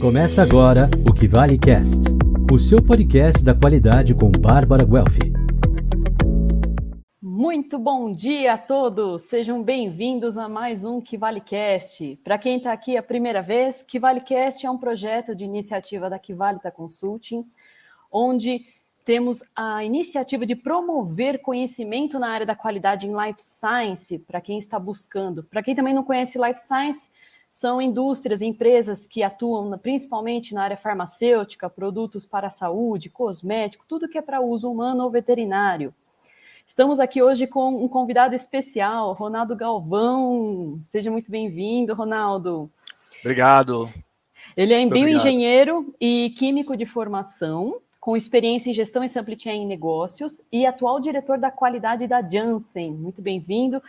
Começa agora o Que Vale Cast, o seu podcast da qualidade com Bárbara Guelfi. Muito bom dia a todos, sejam bem-vindos a mais um Que Vale Cast. Para quem está aqui a primeira vez, Que Vale Cast é um projeto de iniciativa da Kivalita Consulting, onde temos a iniciativa de promover conhecimento na área da qualidade em Life Science, para quem está buscando. Para quem também não conhece Life Science, são indústrias, empresas que atuam principalmente na área farmacêutica, produtos para a saúde, cosmético, tudo que é para uso humano ou veterinário. Estamos aqui hoje com um convidado especial, Ronaldo Galvão. Seja muito bem-vindo, Ronaldo. Obrigado. Ele é bioengenheiro e químico de formação, com experiência em gestão e supply chain em negócios e atual diretor da qualidade da Janssen. Muito bem-vindo.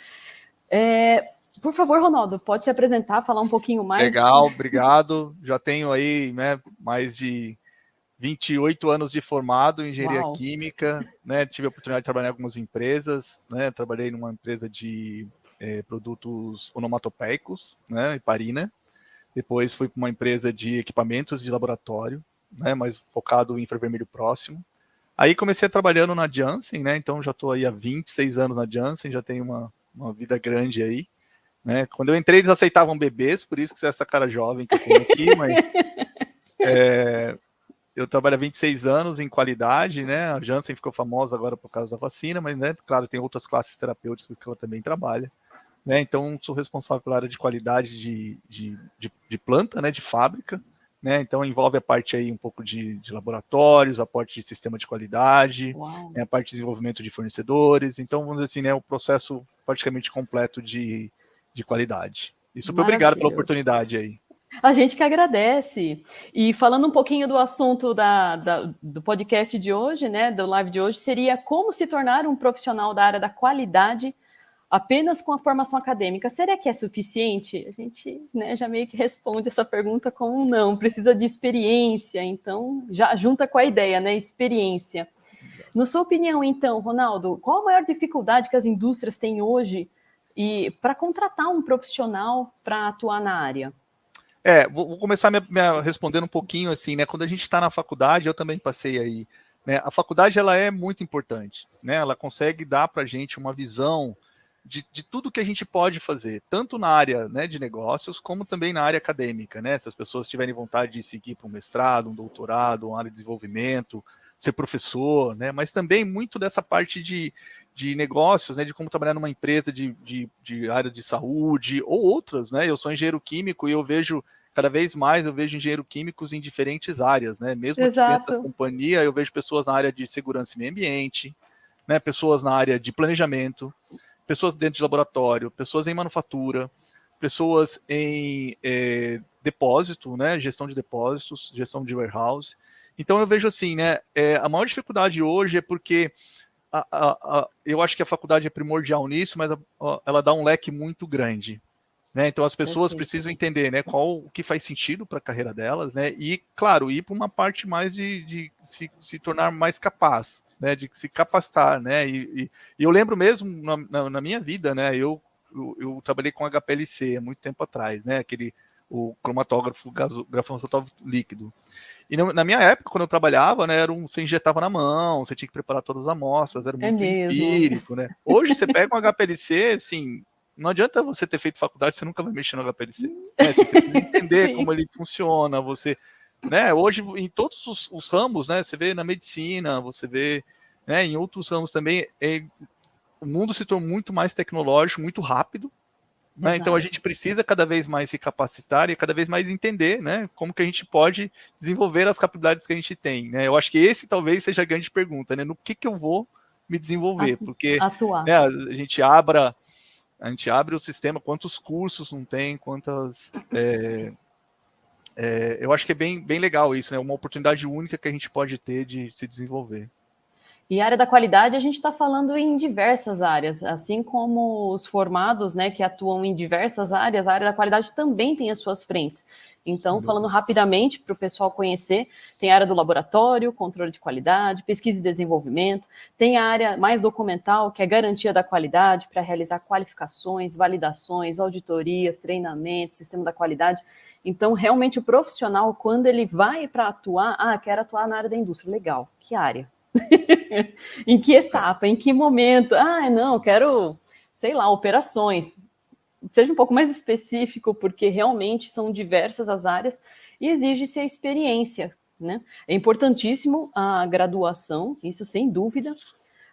É, por favor, Ronaldo, pode se apresentar, falar um pouquinho mais. Legal, obrigado. Já tenho aí né, mais de 28 anos de formado em engenharia Uau. química, né? Tive a oportunidade de trabalhar em algumas empresas, né? Trabalhei numa empresa de é, produtos onomatopeicos, né? Em Parina. Depois fui para uma empresa de equipamentos de laboratório, né? Mais focado em infravermelho próximo. Aí comecei trabalhando na Janssen, né? Então já estou aí há 26 anos na Janssen, já tenho uma, uma vida grande aí. Né? Quando eu entrei, eles aceitavam bebês, por isso que você é essa cara jovem que eu tenho aqui, mas é, eu trabalho há 26 anos em qualidade, né? A Janssen ficou famosa agora por causa da vacina, mas, né, claro, tem outras classes terapêuticas que ela também trabalha. Né? Então, sou responsável pela área de qualidade de, de, de, de planta, né, de fábrica. Né? Então, envolve a parte aí um pouco de, de laboratórios, a parte de sistema de qualidade, né, a parte de desenvolvimento de fornecedores. Então, vamos dizer assim, né, o processo praticamente completo de, de qualidade. E super obrigado pela oportunidade aí. A gente que agradece. E falando um pouquinho do assunto da, da, do podcast de hoje, né, do live de hoje, seria como se tornar um profissional da área da qualidade apenas com a formação acadêmica. Será que é suficiente? A gente né, já meio que responde essa pergunta com um não, precisa de experiência. Então, já junta com a ideia, né? Experiência. Na sua opinião, então, Ronaldo, qual a maior dificuldade que as indústrias têm hoje e para contratar um profissional para atuar na área? É, vou, começar me, me respondendo um pouquinho assim, né? Quando a gente está na faculdade, eu também passei aí. Né? A faculdade ela é muito importante, né? Ela consegue dar para a gente uma visão de, de, tudo que a gente pode fazer, tanto na área né, de negócios, como também na área acadêmica, né? Se as pessoas tiverem vontade de seguir para um mestrado, um doutorado, uma área de desenvolvimento, ser professor, né? Mas também muito dessa parte de, de negócios, né, de como trabalhar numa empresa de, de, de, área de saúde ou outras, né? Eu sou engenheiro químico e eu vejo cada vez mais eu vejo engenheiro químicos em diferentes áreas, né? Mesmo dentro da companhia, eu vejo pessoas na área de segurança e meio ambiente, né? Pessoas na área de planejamento, pessoas dentro de laboratório, pessoas em manufatura, pessoas em é, depósito, né? Gestão de depósitos, gestão de warehouse. Então eu vejo assim, né? É, a maior dificuldade hoje é porque a, a, a, eu acho que a faculdade é primordial nisso, mas ela dá um leque muito grande. Né? Então as pessoas Perfeito. precisam entender né, qual o que faz sentido para a carreira delas, né? E, claro, ir para uma parte mais de, de se, se, tornar mais capaz, né? De se capacitar, né? E, e, e eu lembro mesmo na, na, na, minha vida, né? Eu, eu, eu, trabalhei com HPLC há muito tempo atrás, né? Aquele o cromatógrafo grafão líquido. E na minha época, quando eu trabalhava, né, era um, você injetava na mão, você tinha que preparar todas as amostras, era muito é empírico, né? Hoje você pega um HPLC, assim, não adianta você ter feito faculdade, você nunca vai mexer no HPLC. Né? Você tem que entender como ele funciona, você, né? Hoje, em todos os, os, ramos, né? Você vê na medicina, você vê, né? Em outros ramos também, é, o mundo se tornou muito mais tecnológico, muito rápido, né? Então a gente precisa cada vez mais se capacitar e cada vez mais entender né, como que a gente pode desenvolver as capacidades que a gente tem. Né? Eu acho que esse talvez seja a grande pergunta, né? No que, que eu vou me desenvolver? Porque né, a gente abra, a gente abre o sistema, quantos cursos não tem, quantas. É, é, eu acho que é bem, bem legal isso, né? Uma oportunidade única que a gente pode ter de se desenvolver. E a área da qualidade, a gente está falando em diversas áreas, assim como os formados, né, que atuam em diversas áreas, a área da qualidade também tem as suas frentes. Então, falando rapidamente para o pessoal conhecer, tem a área do laboratório, controle de qualidade, pesquisa e desenvolvimento, tem a área mais documental, que é garantia da qualidade, para realizar qualificações, validações, auditorias, treinamentos, sistema da qualidade. Então, realmente, o profissional, quando ele vai para atuar, ah, quero atuar na área da indústria, legal, que área? em que etapa? Em que momento? Ah, não, quero, sei lá, operações. Seja um pouco mais específico, porque realmente são diversas as áreas e exige-se a experiência. Né? É importantíssimo a graduação, isso sem dúvida,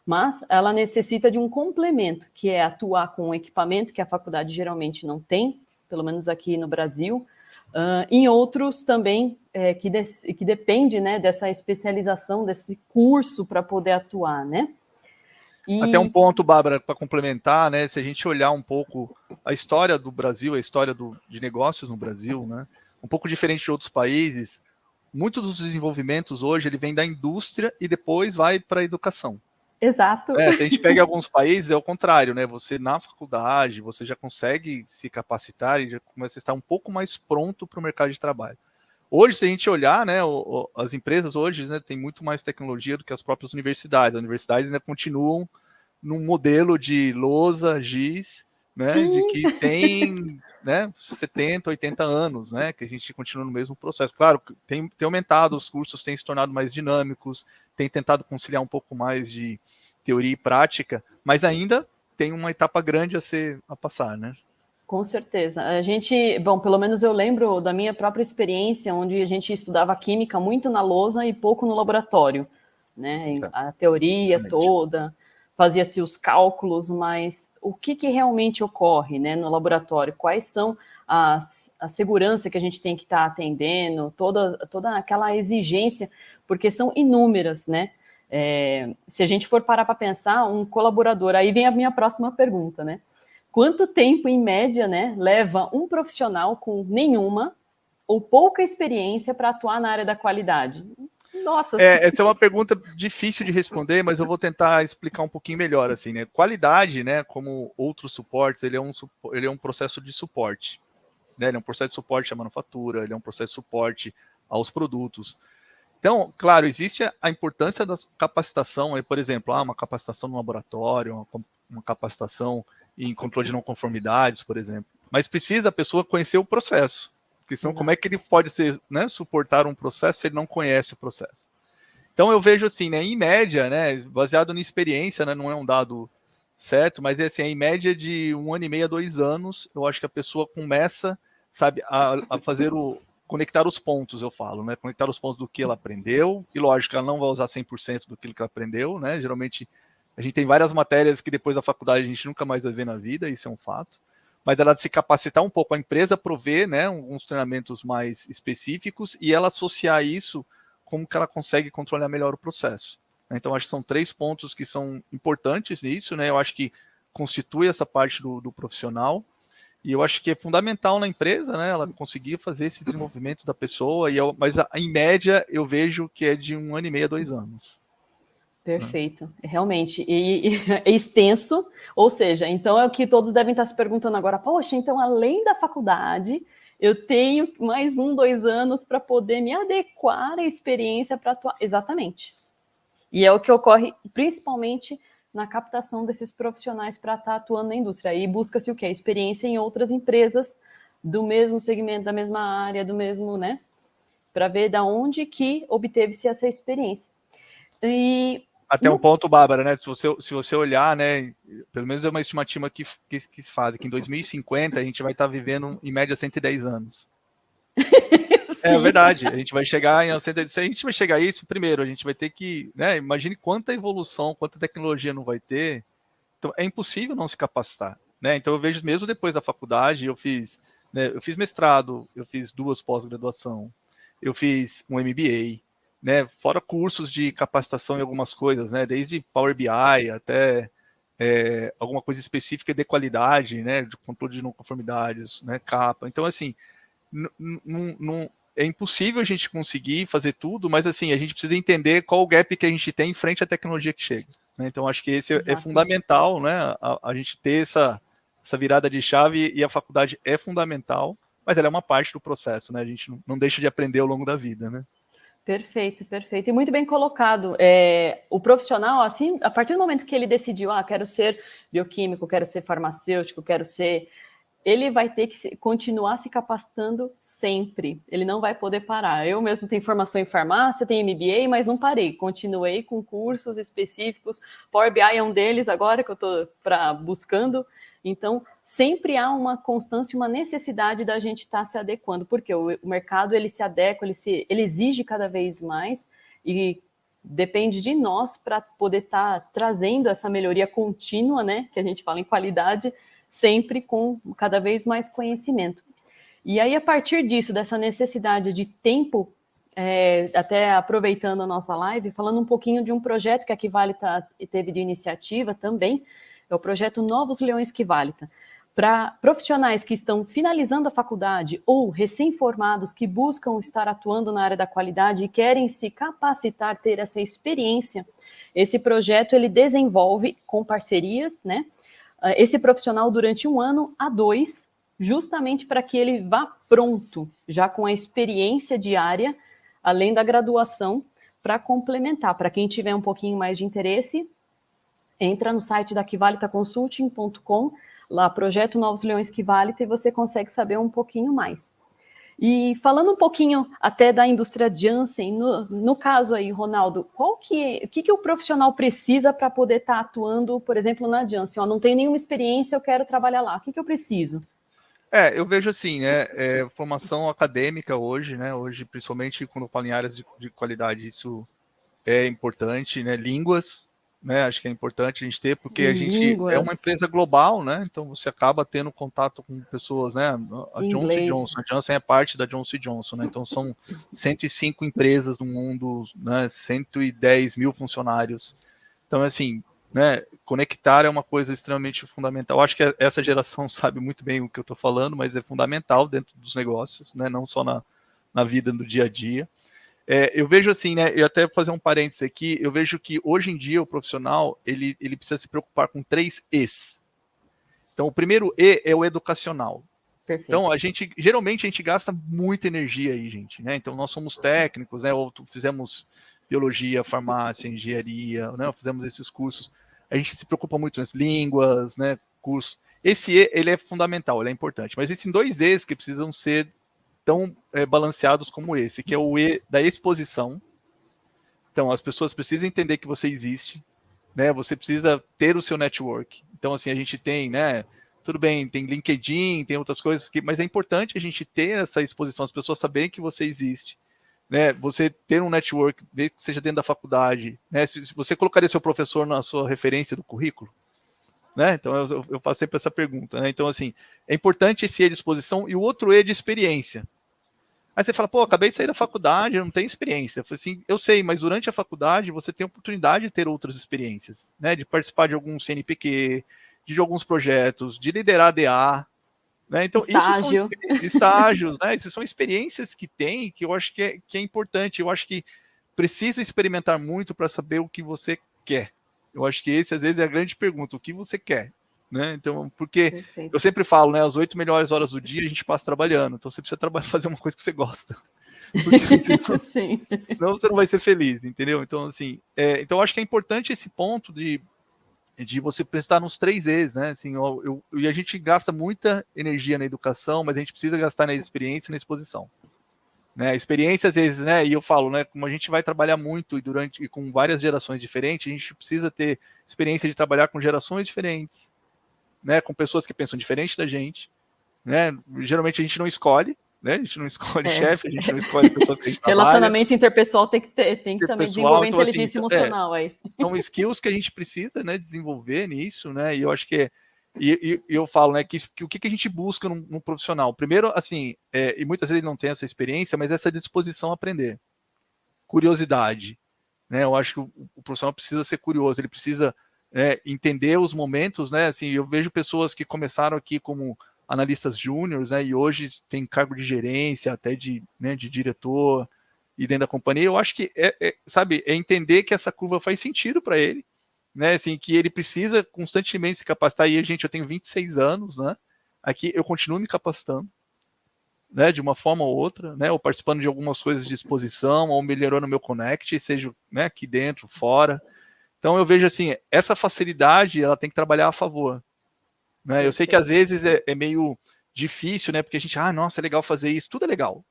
mas ela necessita de um complemento, que é atuar com um equipamento que a faculdade geralmente não tem, pelo menos aqui no Brasil, uh, em outros também é, que, de, que depende né, dessa especialização, desse curso para poder atuar, né? E... Até um ponto, Bárbara, para complementar, né? Se a gente olhar um pouco a história do Brasil, a história do, de negócios no Brasil, né? Um pouco diferente de outros países, muitos dos desenvolvimentos hoje ele vem da indústria e depois vai para a educação. Exato. É, se a gente pega alguns países, é o contrário, né? Você na faculdade, você já consegue se capacitar e já começa a estar um pouco mais pronto para o mercado de trabalho. Hoje, se a gente olhar, né, o, o, as empresas hoje né, têm muito mais tecnologia do que as próprias universidades. As universidades ainda continuam num modelo de lousa, giz, né, de que tem né, 70, 80 anos, né, que a gente continua no mesmo processo. Claro, tem, tem aumentado, os cursos têm se tornado mais dinâmicos, tem tentado conciliar um pouco mais de teoria e prática, mas ainda tem uma etapa grande a ser a passar, né? Com certeza. A gente, bom, pelo menos eu lembro da minha própria experiência, onde a gente estudava química muito na lousa e pouco no laboratório, né? A teoria Exatamente. toda, fazia-se os cálculos, mas o que, que realmente ocorre, né, no laboratório? Quais são as, a segurança que a gente tem que estar tá atendendo, toda, toda aquela exigência, porque são inúmeras, né? É, se a gente for parar para pensar, um colaborador, aí vem a minha próxima pergunta, né? quanto tempo, em média, né, leva um profissional com nenhuma ou pouca experiência para atuar na área da qualidade? Nossa. É, essa é uma pergunta difícil de responder, mas eu vou tentar explicar um pouquinho melhor, assim, né? Qualidade, né, como outros suportes, ele é um, ele é um processo de suporte, né? Ele é um processo de suporte à manufatura, ele é um processo de suporte aos produtos. Então, claro, existe a importância da capacitação, por exemplo, ah, uma capacitação no laboratório, uma, uma capacitação em controle de não conformidades, por exemplo. Mas precisa a pessoa conhecer o processo. Porque senão, como é que ele pode ser, né, suportar um processo se ele não conhece o processo? Então eu vejo assim, né, em média, né, baseado na experiência, né, não é um dado certo, mas é assim, em média de um ano e meio a dois anos, eu acho que a pessoa começa, sabe, a, a fazer o conectar os pontos, eu falo, né, conectar os pontos do que ela aprendeu, e lógico, ela não vai usar 100% do que ela aprendeu, né, geralmente a gente tem várias matérias que depois da faculdade a gente nunca mais vai ver na vida, isso é um fato. Mas ela se capacitar um pouco, a empresa prover né, uns treinamentos mais específicos e ela associar isso como que ela consegue controlar melhor o processo. Então, acho que são três pontos que são importantes nisso, né? Eu acho que constitui essa parte do, do profissional. E eu acho que é fundamental na empresa, né? Ela conseguir fazer esse desenvolvimento da pessoa. E eu, mas em média eu vejo que é de um ano e meio a dois anos. Perfeito, realmente. E, e, é extenso, ou seja, então é o que todos devem estar se perguntando agora. Poxa, então além da faculdade, eu tenho mais um, dois anos para poder me adequar à experiência para atuar. Exatamente. E é o que ocorre principalmente na captação desses profissionais para estar atuando na indústria. Aí busca-se o quê? Experiência em outras empresas do mesmo segmento, da mesma área, do mesmo, né? Para ver da onde que obteve-se essa experiência. E até um ponto, Bárbara, né? Se você, se você olhar, né? Pelo menos é uma estimativa que, que, que se faz, que em 2050 a gente vai estar vivendo em média 110 anos. é verdade. A gente vai chegar em 110. Se a gente vai chegar a isso, primeiro, a gente vai ter que. Né, imagine quanta evolução, quanta tecnologia não vai ter. Então, é impossível não se capacitar. Né? Então, eu vejo mesmo depois da faculdade, eu fiz, né, eu fiz mestrado, eu fiz duas pós-graduação, eu fiz um MBA, né? Fora cursos de capacitação em algumas coisas, né? Desde Power BI até é, alguma coisa específica de qualidade, né? De controle de não conformidades, né? Capa. Então, assim, não é impossível a gente conseguir fazer tudo, mas assim, a gente precisa entender qual o gap que a gente tem em frente à tecnologia que chega. Né? Então, acho que esse é, é fundamental, né? A, a, gente ter essa, essa virada de chave e a faculdade é fundamental, mas ela é uma parte do processo, né? A gente não, não deixa de aprender ao longo da vida, né? Perfeito, perfeito. E muito bem colocado. É, o profissional, assim, a partir do momento que ele decidiu, ah, quero ser bioquímico, quero ser farmacêutico, quero ser ele vai ter que continuar se capacitando sempre. Ele não vai poder parar. Eu mesmo tenho formação em farmácia, tenho MBA, mas não parei. Continuei com cursos específicos. Power BI é um deles agora que eu estou buscando. Então, sempre há uma constância, uma necessidade da gente estar tá se adequando, porque o, o, mercado ele se adequa, ele, se, ele exige cada vez mais e depende de nós para poder estar tá trazendo essa melhoria contínua, né? Que a gente fala em qualidade sempre com cada vez mais conhecimento. E aí, a partir disso, dessa necessidade de tempo, é, até aproveitando a nossa live, falando um pouquinho de um projeto que a Kivalita tá, teve de iniciativa também, é o projeto Novos Leões Kivalita. Para profissionais que estão finalizando a faculdade ou recém-formados que buscam estar atuando na área da qualidade e querem se capacitar, ter essa experiência, esse projeto ele desenvolve com parcerias, né, esse profissional durante um ano a dois, justamente para que ele vá pronto, já com a experiência diária, além da graduação, para complementar. Para quem tiver um pouquinho mais de interesse, entra no site da Kivalitaconsulting.com, lá projeto Novos Leões Kivalita, e você consegue saber um pouquinho mais. E falando um pouquinho até da indústria Janssen, no, no caso aí, Ronaldo, qual que, o que, que o profissional precisa para poder estar tá atuando, por exemplo, na Janssen? Ó, não tem nenhuma experiência, eu quero trabalhar lá. O que, que eu preciso? É, eu vejo assim, né? É, formação acadêmica hoje, né? Hoje, principalmente quando eu falo em áreas de, de qualidade, isso é importante, né? Línguas, né? Acho que é importante a gente ter, porque a gente é uma empresa global, né? Então você acaba tendo contato com pessoas, né? A Johnson Johnson, a Johnson é parte da Johnson Johnson, né? Então são 105 empresas no mundo, né? 110 mil funcionários. Então, assim, né? Conectar é uma coisa extremamente fundamental. Eu acho que essa geração sabe muito bem o que eu estou falando, mas é fundamental dentro dos negócios, né? Não só na, na vida do dia a dia. É, eu vejo assim, né? Eu até vou fazer um parênteses aqui. Eu vejo que hoje em dia o profissional ele, ele precisa se preocupar com três E's. Então, o primeiro E é o educacional. Perfeito. Então, a gente geralmente a gente gasta muita energia aí, gente, né? Então, nós somos técnicos, né? Ou fizemos biologia, farmácia, engenharia, né? Fizemos esses cursos. A gente se preocupa muito nas línguas, né? Cursos. Esse E, ele é fundamental, ele é importante. Mas existem dois E's que precisam ser tão é, balanceados como esse, que é o E da exposição. Então, as pessoas precisam entender que você existe, né? Você precisa ter o seu network. Então, assim, a gente tem, né? Tudo bem, tem LinkedIn, tem outras coisas, que, mas é importante a gente ter essa exposição, as pessoas saberem que você existe. Né, você ter um network, seja dentro da faculdade, né, se, se, você colocaria seu professor na sua referência do currículo, né? Então eu, eu faço sempre essa pergunta, né? Então assim é importante esse E de exposição e o outro E de experiência. Aí você fala, pô, acabei de sair da faculdade, não tenho experiência. Eu falei assim, eu sei, mas durante a faculdade você tem a oportunidade de ter outras experiências, né? De participar de algum CNPq, de alguns projetos, de liderar DA, né? Então, Estágio. isso são estágios, né? Essas são experiências que tem que eu acho que é, que é importante. Eu acho que precisa experimentar muito para saber o que você quer. Eu acho que esse, às vezes, é a grande pergunta: o que você quer? Né? Então, porque Perfeito. eu sempre falo, né? As oito melhores horas do dia a gente passa trabalhando. Então você precisa trabalhar, fazer uma coisa que você gosta. Porque senão você não vai ser feliz, entendeu? Então, assim, é, então acho que é importante esse ponto de, de você prestar nos três E's, né? Assim, eu, eu, e a gente gasta muita energia na educação, mas a gente precisa gastar na experiência e na exposição. Né, a experiência, às vezes, né, e eu falo, né, como a gente vai trabalhar muito e durante e com várias gerações diferentes, a gente precisa ter experiência de trabalhar com gerações diferentes, né, com pessoas que pensam diferente da gente, né? Geralmente a gente não escolhe, né? A gente não escolhe é. chefe, a gente não escolhe pessoas que a gente Relacionamento trabalha. interpessoal tem que ter, tem que também desenvolver então, assim, inteligência assim, emocional é, aí. São skills que a gente precisa, né, desenvolver nisso, né? E eu acho que é, e, e, eu falo, né, que, que o que, que a gente busca num, num profissional? Primeiro, assim, é, e muitas vezes ele não tem essa experiência, mas essa disposição a aprender, curiosidade, né? Eu acho que o, o profissional precisa ser curioso, ele precisa é, entender os momentos, né? Assim, eu vejo pessoas que começaram aqui como analistas júniores, né? E hoje tem cargo de gerência, até de, né, de diretor e dentro da companhia. Eu acho que é, é sabe, é entender que essa curva faz sentido para ele, né? Assim, que ele precisa constantemente se capacitar. E gente, eu tenho 26 anos, né? Aqui eu continuo me capacitando. Né, de uma forma ou outra, né, ou participando de algumas coisas de exposição, ou melhorando meu connect, seja né, aqui dentro, fora, então eu vejo assim, essa facilidade ela tem que trabalhar a favor. Né? Eu sei que às vezes é, é meio difícil, né? Porque a gente, ah, nossa, é legal fazer isso, tudo é legal.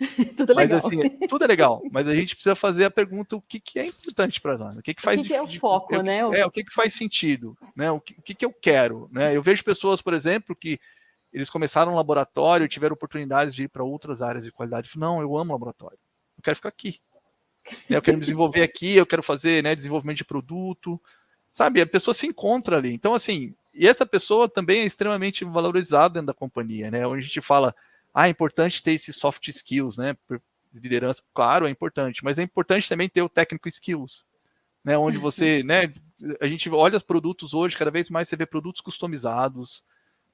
tudo é mas legal. assim, tudo é legal, mas a gente precisa fazer a pergunta: o que, que é importante para nós? O que, que faz o que, que é o foco, o né? É, o que, que faz sentido, né? O que, o que, que eu quero, né? Eu vejo pessoas, por exemplo, que eles começaram um laboratório, tiveram oportunidades de ir para outras áreas de qualidade. Não, eu amo laboratório, eu quero ficar aqui. Eu quero me desenvolver aqui, eu quero fazer né, desenvolvimento de produto, sabe? A pessoa se encontra ali. Então, assim, e essa pessoa também é extremamente valorizada dentro da companhia, né? Onde a gente fala, ah, é importante ter esses soft skills, né? Liderança, claro, é importante, mas é importante também ter o técnico skills, né? Onde você, né? A gente olha os produtos hoje, cada vez mais você vê produtos customizados,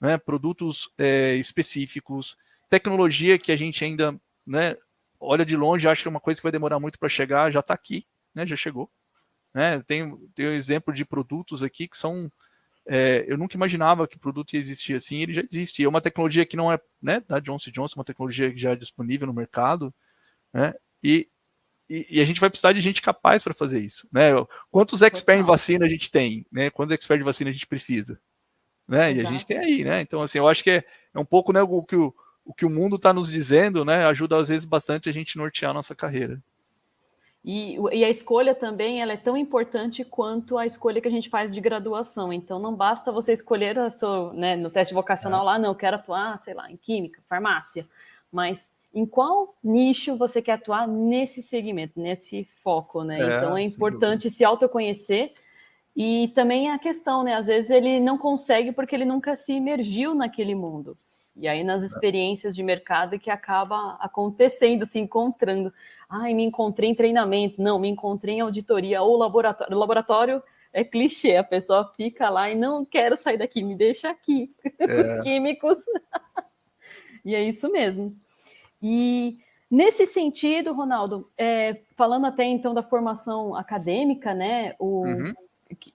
né? Produtos é, específicos, tecnologia que a gente ainda, né? Olha de longe, acha que é uma coisa que vai demorar muito para chegar, já está aqui, né? Já chegou, né? Tem, tem um exemplo de produtos aqui que são é, eu nunca imaginava que o produto ia existir assim, ele já existe. É uma tecnologia que não é né, da Johnson Johnson, uma tecnologia que já é disponível no mercado, né? E, e, e a gente vai precisar de gente capaz para fazer isso, né? Quantos experts em vacina a gente tem, né? Quantos experts de vacina a gente precisa, né? E a gente tem aí, né? Então, assim, eu acho que é, é um pouco né, o que o, o que o mundo está nos dizendo, né? Ajuda às vezes bastante a gente nortear a nossa carreira. E, e, a escolha também ela é tão importante quanto a escolha que a gente faz de graduação. Então, não basta você escolher a sua, né, no teste vocacional é. lá, não, quero atuar, sei lá, em química, farmácia, mas em qual nicho você quer atuar nesse segmento, nesse foco, né? É, então, é importante se autoconhecer e também a questão, né? Às vezes ele não consegue porque ele nunca se imergiu naquele mundo. E aí, nas é. experiências de mercado, que acaba acontecendo, se encontrando. Ai, me encontrei em treinamentos. Não, me encontrei em auditoria ou laboratório. Laboratório é clichê, a pessoa fica lá e não quero sair daqui, me deixa aqui. É. Os químicos. e é isso mesmo. E nesse sentido, Ronaldo, é, falando até então da formação acadêmica, né? O, uhum.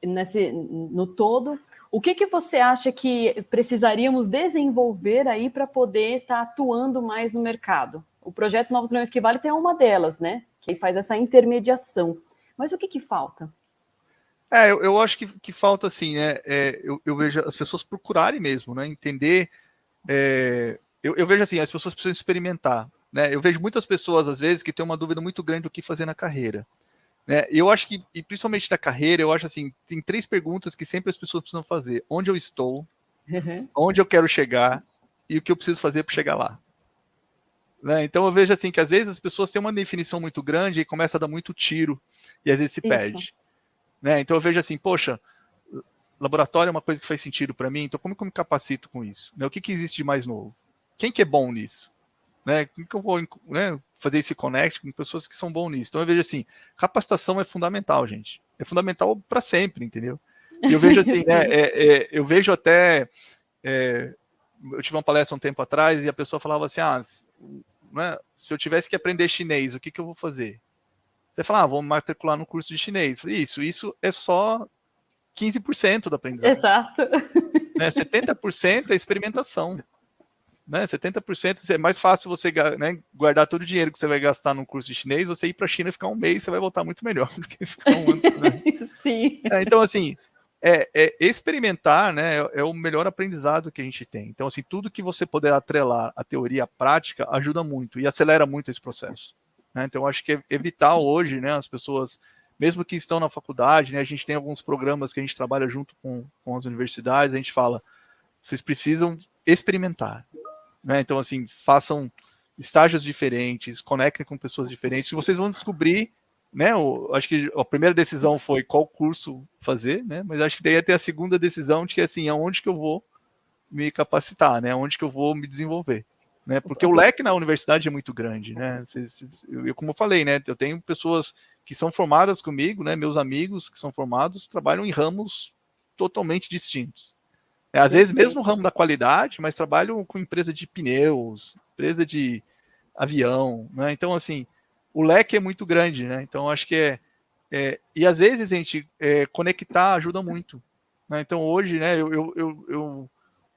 nesse, no todo, o que, que você acha que precisaríamos desenvolver aí para poder estar tá atuando mais no mercado? O projeto Novos Leões que Vale tem uma delas, né? Que faz essa intermediação. Mas o que, que falta? É, eu, eu acho que, que falta assim, né? É, eu, eu, vejo as pessoas procurarem mesmo, né? Entender. É, eu, eu, vejo assim, as pessoas precisam experimentar. Né? Eu vejo muitas pessoas, às vezes, que têm uma dúvida muito grande do que fazer na carreira. Né? Eu acho que, e principalmente na carreira, eu acho assim, tem três perguntas que sempre as pessoas precisam fazer: onde eu estou, uhum. onde eu quero chegar e o que eu preciso fazer para chegar lá. Né? Então eu vejo assim que às vezes as pessoas têm uma definição muito grande e começa a dar muito tiro e às vezes se Isso. perde. Né? Então eu vejo assim, poxa, laboratório é uma coisa que faz sentido para mim, então como que eu me capacito com isso? Né? O que, que existe de mais novo? Quem que é bom nisso? Né? Como que eu vou né, fazer esse connect com pessoas que são bons nisso? Então eu vejo assim, capacitação é fundamental, gente. É fundamental para sempre, entendeu? E eu vejo assim, né, é, é, eu vejo até. É, eu tive uma palestra um tempo atrás e a pessoa falava assim: ah, né, se eu tivesse que aprender chinês, o que, que eu vou fazer? Você fala, ah, vou matricular no curso de chinês. Isso, isso é só 15% da aprendizagem. Exato. Né, 70% é experimentação. Né, 70% é mais fácil você né, guardar todo o dinheiro que você vai gastar no curso de chinês, você ir para a China e ficar um mês, você vai voltar muito melhor do que ficar um ano. Né? Sim. É, então, assim, é, é, experimentar né, é, é, o melhor aprendizado que a gente tem. Então, assim, tudo que você puder atrelar a teoria à prática ajuda muito e acelera muito esse processo. Né? Então, acho que é vital hoje, né, as pessoas, mesmo que estão na faculdade, né, a gente tem alguns programas que a gente trabalha junto com, com as universidades, a gente fala, vocês precisam experimentar. Né? Então, assim, façam estágios diferentes, conectem com pessoas diferentes, vocês vão descobrir né? O, acho que a primeira decisão foi qual curso fazer, né? Mas acho que daí ter a segunda decisão de que assim, aonde que eu vou me capacitar, né? Onde que eu vou me desenvolver, né? Porque o leque na universidade é muito grande, né? Eu, como eu falei, né? Eu tenho pessoas que são formadas comigo, né? Meus amigos que são formados trabalham em ramos totalmente distintos. É, às vezes mesmo no ramo da qualidade, mas trabalham com empresa de pneus, empresa de avião, né? Então assim, o leque é muito grande, né? Então acho que é, é e às vezes a gente é, conectar ajuda muito. Né? Então hoje, né? Eu, eu, eu, eu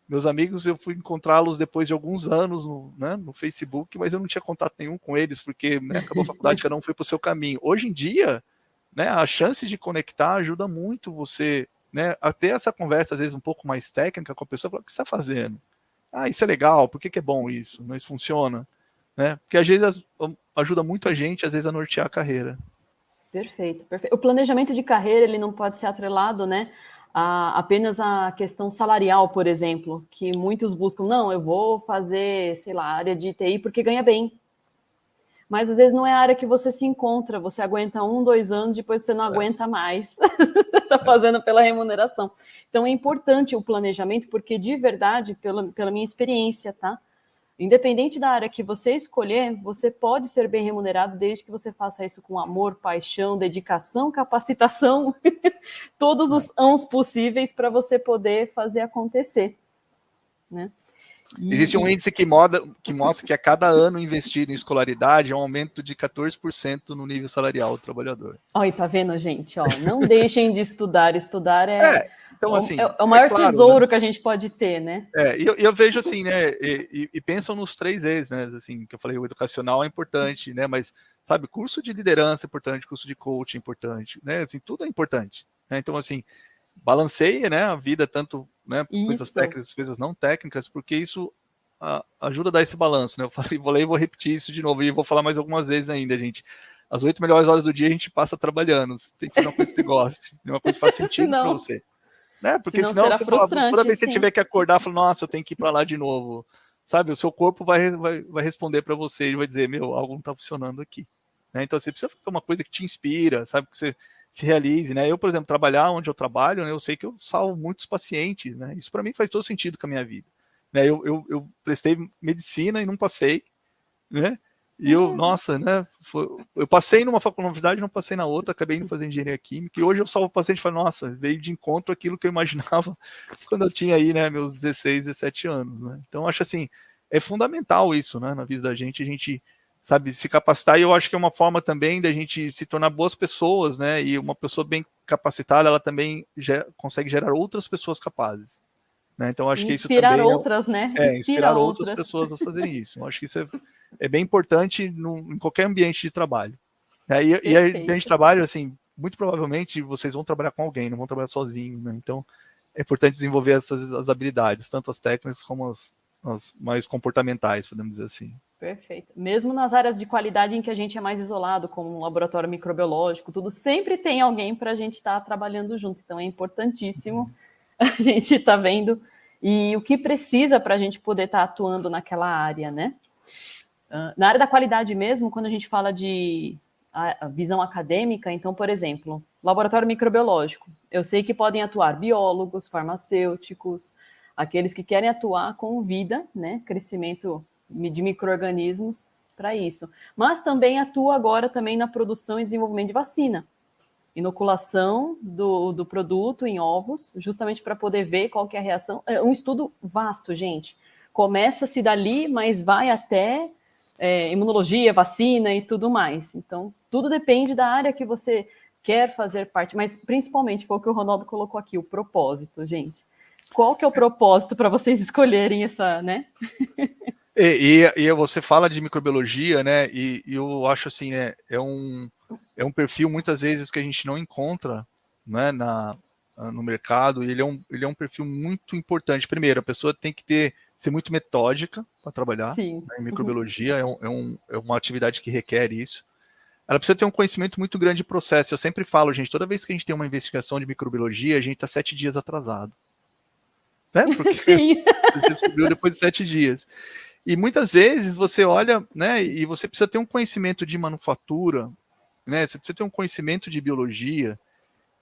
meus amigos eu fui encontrá-los depois de alguns anos no, né, no Facebook, mas eu não tinha contato nenhum com eles porque né, acabou a faculdade, cada um foi para o seu caminho. Hoje em dia, né? A chance de conectar ajuda muito você, né? A ter essa conversa às vezes um pouco mais técnica com a pessoa, falar, o que está fazendo? Ah, isso é legal, por que, que é bom isso? Mas funciona. Né? Porque às vezes ajuda muito a gente, às vezes, a nortear a carreira. Perfeito, perfeito. O planejamento de carreira ele não pode ser atrelado, né? A, apenas a questão salarial, por exemplo, que muitos buscam. Não, eu vou fazer, sei lá, área de TI porque ganha bem. Mas às vezes não é a área que você se encontra. Você aguenta um, dois anos, depois você não é. aguenta mais. Está fazendo pela remuneração. Então é importante o planejamento, porque de verdade, pela, pela minha experiência, tá? Independente da área que você escolher, você pode ser bem remunerado desde que você faça isso com amor, paixão, dedicação, capacitação, todos os ãos possíveis para você poder fazer acontecer. Né? Existe um índice que, moda, que mostra que a cada ano investido em escolaridade é um aumento de 14% no nível salarial do trabalhar. Olha, tá vendo, gente? Ó, não deixem de estudar. Estudar é, é então, assim, é, é o maior é claro, tesouro né? que a gente pode ter, né? É, e eu, eu vejo assim, né? E, e, e, pensam nos três vezes, né? Assim, que eu falei, o educacional é importante, né? Mas, sabe, curso de liderança é importante, curso de coaching é importante, né? Assim, tudo é importante. Né? Então, assim, balanceia, né? A vida, tanto né, coisas técnicas, coisas não técnicas, porque isso a, ajuda a dar esse balanço, né? Eu falei, vou ler e vou repetir isso de novo, e vou falar mais algumas vezes ainda, gente as oito melhores horas do dia a gente passa trabalhando. Você tem que fazer uma coisa que você goste, uma coisa que faz sentido para você. Né? Porque senão, senão você fala, toda vez que você tiver que acordar, fala, nossa, eu tenho que ir para lá de novo. Sabe, o seu corpo vai, vai, vai responder para você, ele vai dizer, meu, algo não está funcionando aqui. Né? Então você precisa fazer uma coisa que te inspira, sabe, que você se realize, né? Eu, por exemplo, trabalhar onde eu trabalho, né, eu sei que eu salvo muitos pacientes, né? Isso para mim faz todo sentido com a minha vida. Né? Eu, eu, eu prestei medicina e não passei, né? E eu, nossa, né? Foi, eu passei numa faculdade, não passei na outra, acabei indo fazer engenharia química, e hoje eu salvo o paciente e falo, nossa, veio de encontro aquilo que eu imaginava quando eu tinha aí, né, meus 16, 17 anos, né? Então, acho assim, é fundamental isso, né, na vida da gente, a gente, sabe, se capacitar, e eu acho que é uma forma também da gente se tornar boas pessoas, né, e uma pessoa bem capacitada, ela também consegue gerar outras pessoas capazes. Né? Então, acho inspirar que isso também é outras, é, né? É, inspirar, inspirar outras, outras pessoas a fazerem isso. Eu acho que isso é é bem importante no, em qualquer ambiente de trabalho. É, e, e a gente trabalha, assim, muito provavelmente vocês vão trabalhar com alguém, não vão trabalhar sozinho, né? Então, é importante desenvolver essas as habilidades, tanto as técnicas como as, as mais comportamentais, podemos dizer assim. Perfeito. Mesmo nas áreas de qualidade em que a gente é mais isolado, como um laboratório microbiológico, tudo, sempre tem alguém para a gente estar tá trabalhando junto. Então é importantíssimo a gente estar tá vendo e o que precisa para a gente poder estar tá atuando naquela área, né? Na área da qualidade mesmo, quando a gente fala de visão acadêmica, então, por exemplo, laboratório microbiológico, eu sei que podem atuar biólogos, farmacêuticos, aqueles que querem atuar com vida, né, crescimento de micro-organismos para isso. Mas também atua agora também na produção e desenvolvimento de vacina. Inoculação do, do produto em ovos, justamente para poder ver qual que é a reação. É um estudo vasto, gente. Começa-se dali, mas vai até é, imunologia, vacina e tudo mais. Então, tudo depende da área que você quer fazer parte, mas principalmente foi o que o Ronaldo colocou aqui, o propósito, gente. Qual que é o propósito para vocês escolherem essa, né? E, e, e, você fala de microbiologia, né? E, e, eu acho assim, é, é, um, é um perfil muitas vezes que a gente não encontra né, na, no mercado. E ele é, um, ele é um perfil muito importante. Primeiro, a pessoa tem que ter ser muito metódica para trabalhar. Sim. Né, em microbiologia é, um, é, um, é, uma atividade que requer isso. Ela precisa ter um conhecimento muito grande de processo. Eu sempre falo, gente, toda vez que a gente tem uma investigação de microbiologia, a gente está sete dias atrasado. Né? Porque Sim. você descobriu depois de sete dias. E muitas vezes você olha, né, e você precisa ter um conhecimento de manufatura, né, você precisa ter um conhecimento de biologia.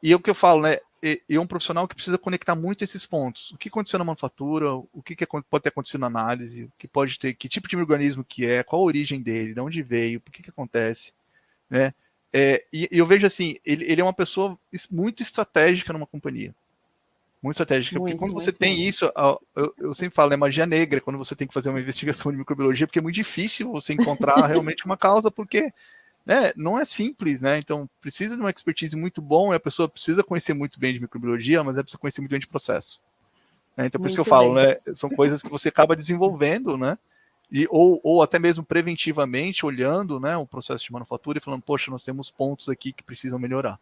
E é o que eu falo, né, e, e um profissional que precisa conectar muito esses pontos. O que aconteceu na manufatura, o que, que pode ter acontecido na análise, o que pode ter, que tipo de organismo que é, qual a origem dele, de onde veio, por que, que acontece, né? É, e, e, eu vejo assim, ele, ele é uma pessoa muito estratégica numa companhia. Muito estratégica, muito, porque quando você tem isso, eu, eu, sempre falo, é magia negra quando você tem que fazer uma investigação de microbiologia, porque é muito difícil você encontrar realmente uma causa, porque né, não é simples, né? Então precisa de uma expertise muito bom, e a pessoa precisa conhecer muito bem de microbiologia, mas ela precisa conhecer muito bem de processo. Né? Então por muito isso que eu falo, né? São coisas que você acaba desenvolvendo, né? E, ou, ou até mesmo preventivamente olhando né, o processo de manufatura e falando, poxa, nós temos pontos aqui que precisam melhorar.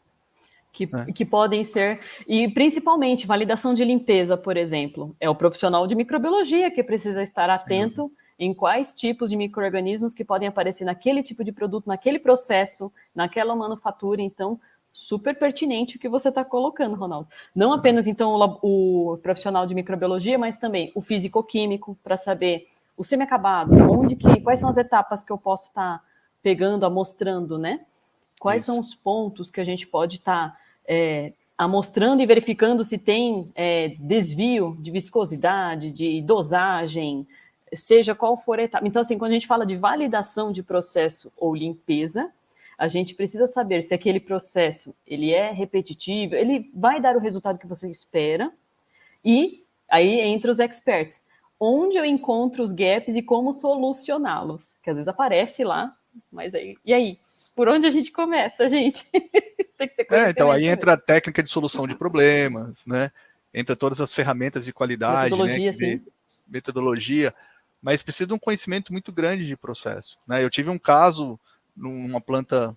Que, é. que podem ser, e principalmente validação de limpeza, por exemplo. É o profissional de microbiologia que precisa estar atento Sim. em quais tipos de micro-organismos que podem aparecer naquele tipo de produto, naquele processo, naquela manufatura. Então, super pertinente o que você está colocando, Ronaldo. Não apenas, então, o, o profissional de microbiologia, mas também o físico-químico, para saber o semi-acabado, onde que, quais são as etapas que eu posso estar tá pegando, amostrando, né? Quais Isso. são os pontos que a gente pode estar tá é, amostrando e verificando se tem é, desvio de viscosidade, de dosagem, seja qual for a etapa. Então, assim, quando a gente fala de validação de processo ou limpeza, a gente precisa saber se aquele processo ele é repetitivo, ele vai dar o resultado que você espera, e aí entre os experts, onde eu encontro os gaps e como solucioná-los, que às vezes aparece lá, mas aí, e aí? Por onde a gente começa, gente? Tem que ter é, então aí entra a técnica de solução de problemas, né? Entra todas as ferramentas de qualidade, né, metodologia, né? Metodologia, mas precisa de um conhecimento muito grande de processo. Né? Eu tive um caso numa planta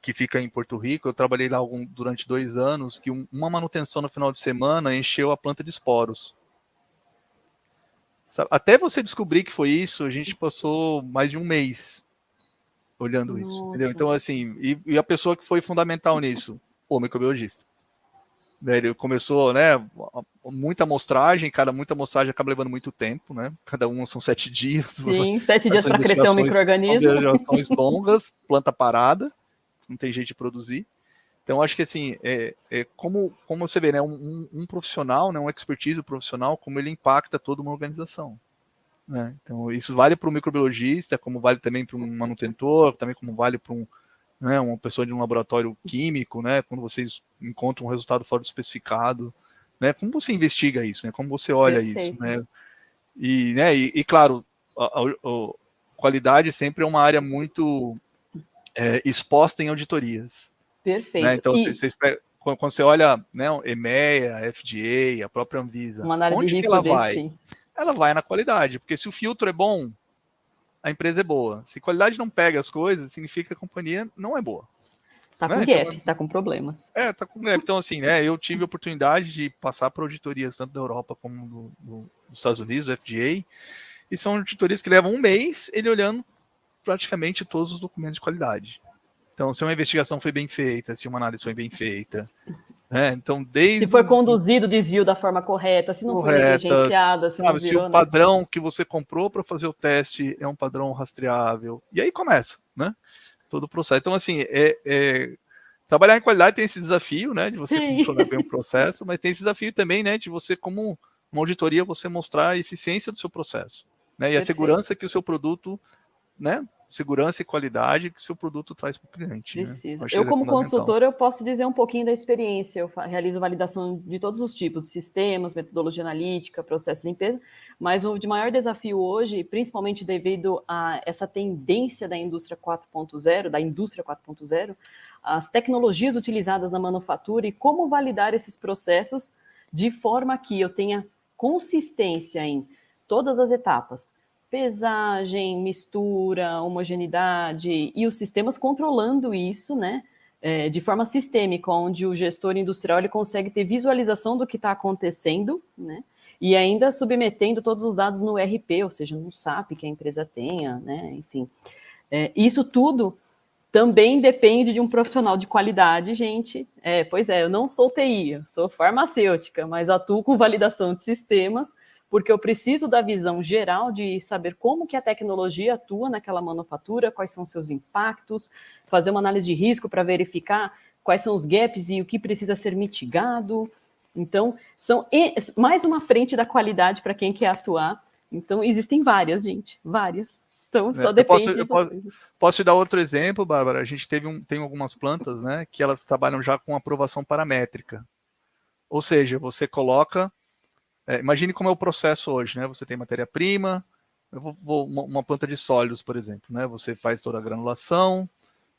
que fica em Porto Rico, eu trabalhei lá algum, durante dois anos, que um, uma manutenção no final de semana encheu a planta de esporos. Até você descobrir que foi isso, a gente passou mais de um mês olhando Nossa. isso, entendeu? Então, assim, e, e, a pessoa que foi fundamental nisso, o microbiologista. Né, ele começou, né, muita amostragem, cada muita amostragem acaba levando muito tempo, né? Cada uma são sete dias. Sim, sete dias para crescer um microorganismo. Gerações longas, planta parada, não tem jeito de produzir. Então, acho que assim, é, é como, como você vê, né, um, um, profissional, né, um expertise profissional, como ele impacta toda uma organização. Né? Então, isso vale para o microbiologista, como vale também para um manutentor, também como vale para um, né, uma pessoa de um laboratório químico, né, quando vocês encontram um resultado fora do especificado, né, como você investiga isso, né, como você olha Perfeito. isso, né, e, né, e, e claro, a, a, a, qualidade sempre é uma área muito é, exposta em auditorias. Perfeito. Né, então, e... vocês, quando, quando você olha, né, EMEA, FDA, a própria Anvisa, onde que ela vai? Ela vai na qualidade, porque se o filtro é bom, a empresa é boa. Se qualidade não pega as coisas, significa que a companhia não é boa. Tá né? com gap, então, tá com problemas. É, tá com gap. Então, assim, né, eu tive a oportunidade de passar por auditorias tanto da Europa como do, do, dos Estados Unidos, do FDA, e são auditorias que levam um mês ele olhando praticamente todos os documentos de qualidade. Então, se uma investigação foi bem feita, se uma análise foi bem feita, é, então, desde... Se foi conduzido o desvio da forma correta, se não correta, foi negligenciado, se, sabe, virou, se o padrão né? que você comprou para fazer o teste é um padrão rastreável. E aí começa, né? Todo o processo. Então, assim, é, é... trabalhar em qualidade tem esse desafio, né? De você controlar bem o processo, mas tem esse desafio também, né? De você, como uma auditoria, você mostrar a eficiência do seu processo. Né? E Perfeito. a segurança que o seu produto né, segurança e qualidade que seu produto traz para o cliente. Né? Precisa. Né? Eu, como é consultor, eu posso dizer um pouquinho da experiência. Eu realizo validação de todos os tipos, sistemas, metodologia analítica, processo de limpeza, mas o de maior desafio hoje, principalmente devido a essa tendência da indústria 4.0, da indústria 4.0, as tecnologias utilizadas na manufatura e como validar esses processos de forma que eu tenha consistência em todas as etapas, pesagem, mistura, homogeneidade e os sistemas controlando isso, né? É, de forma sistêmica, onde o gestor industrial ele consegue ter visualização do que está acontecendo, né? E ainda submetendo todos os dados no RP, ou seja, no SAP que a empresa tenha, né? Enfim, é, isso tudo também depende de um profissional de qualidade, gente. É, pois é, eu não sou TI, eu sou farmacêutica, mas atuo com validação de sistemas porque eu preciso da visão geral de saber como que a tecnologia atua naquela manufatura, quais são seus impactos, fazer uma análise de risco para verificar quais são os gaps e o que precisa ser mitigado. Então, são mais uma frente da qualidade para quem quer atuar. Então, existem várias, gente, várias. Então, só é, depende. Eu posso, eu posso, posso, te dar outro exemplo, Bárbara? A gente teve um, tem algumas plantas, né, que elas trabalham já com aprovação paramétrica. Ou seja, você coloca é, imagine como é o processo hoje, né? Você tem matéria-prima, uma, uma, planta de sólidos, por exemplo, né? Você faz toda a granulação,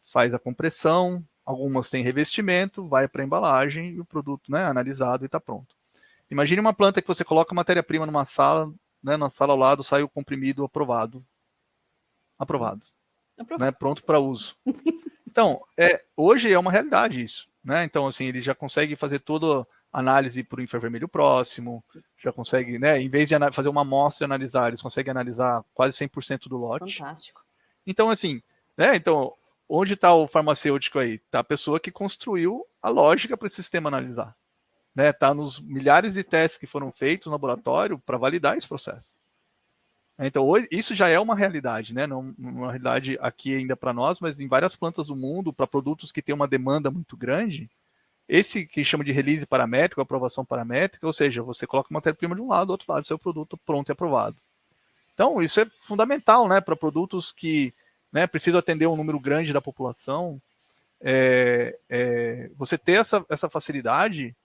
faz a compressão, algumas têm revestimento, vai para a embalagem e o produto, né? Analisado e está pronto. Imagine uma planta que você coloca matéria-prima numa sala, né? Na sala ao lado sai o comprimido aprovado, aprovado, aprovado. Né? Pronto para uso. Então, é, hoje é uma realidade isso. né? Então, assim, ele já consegue fazer toda análise para o infravermelho próximo, já consegue, né? Em vez de fazer uma amostra e analisar, eles conseguem analisar quase 100% do lote. Fantástico. Então, assim, né? Então, onde está o farmacêutico aí? Está a pessoa que construiu a lógica para o sistema analisar. Né? Tá nos milhares de testes que foram feitos no laboratório para validar esse processo. Então, isso já é uma realidade, né? Não uma realidade aqui ainda para nós, mas em várias plantas do mundo, para produtos que têm uma demanda muito grande, esse que chama de release paramétrico, aprovação paramétrica, ou seja, você coloca matéria-prima de um lado, do outro lado, seu produto pronto e aprovado. Então, isso é fundamental, né, para produtos que né, precisam atender um número grande da população. É, é, você ter essa, essa facilidade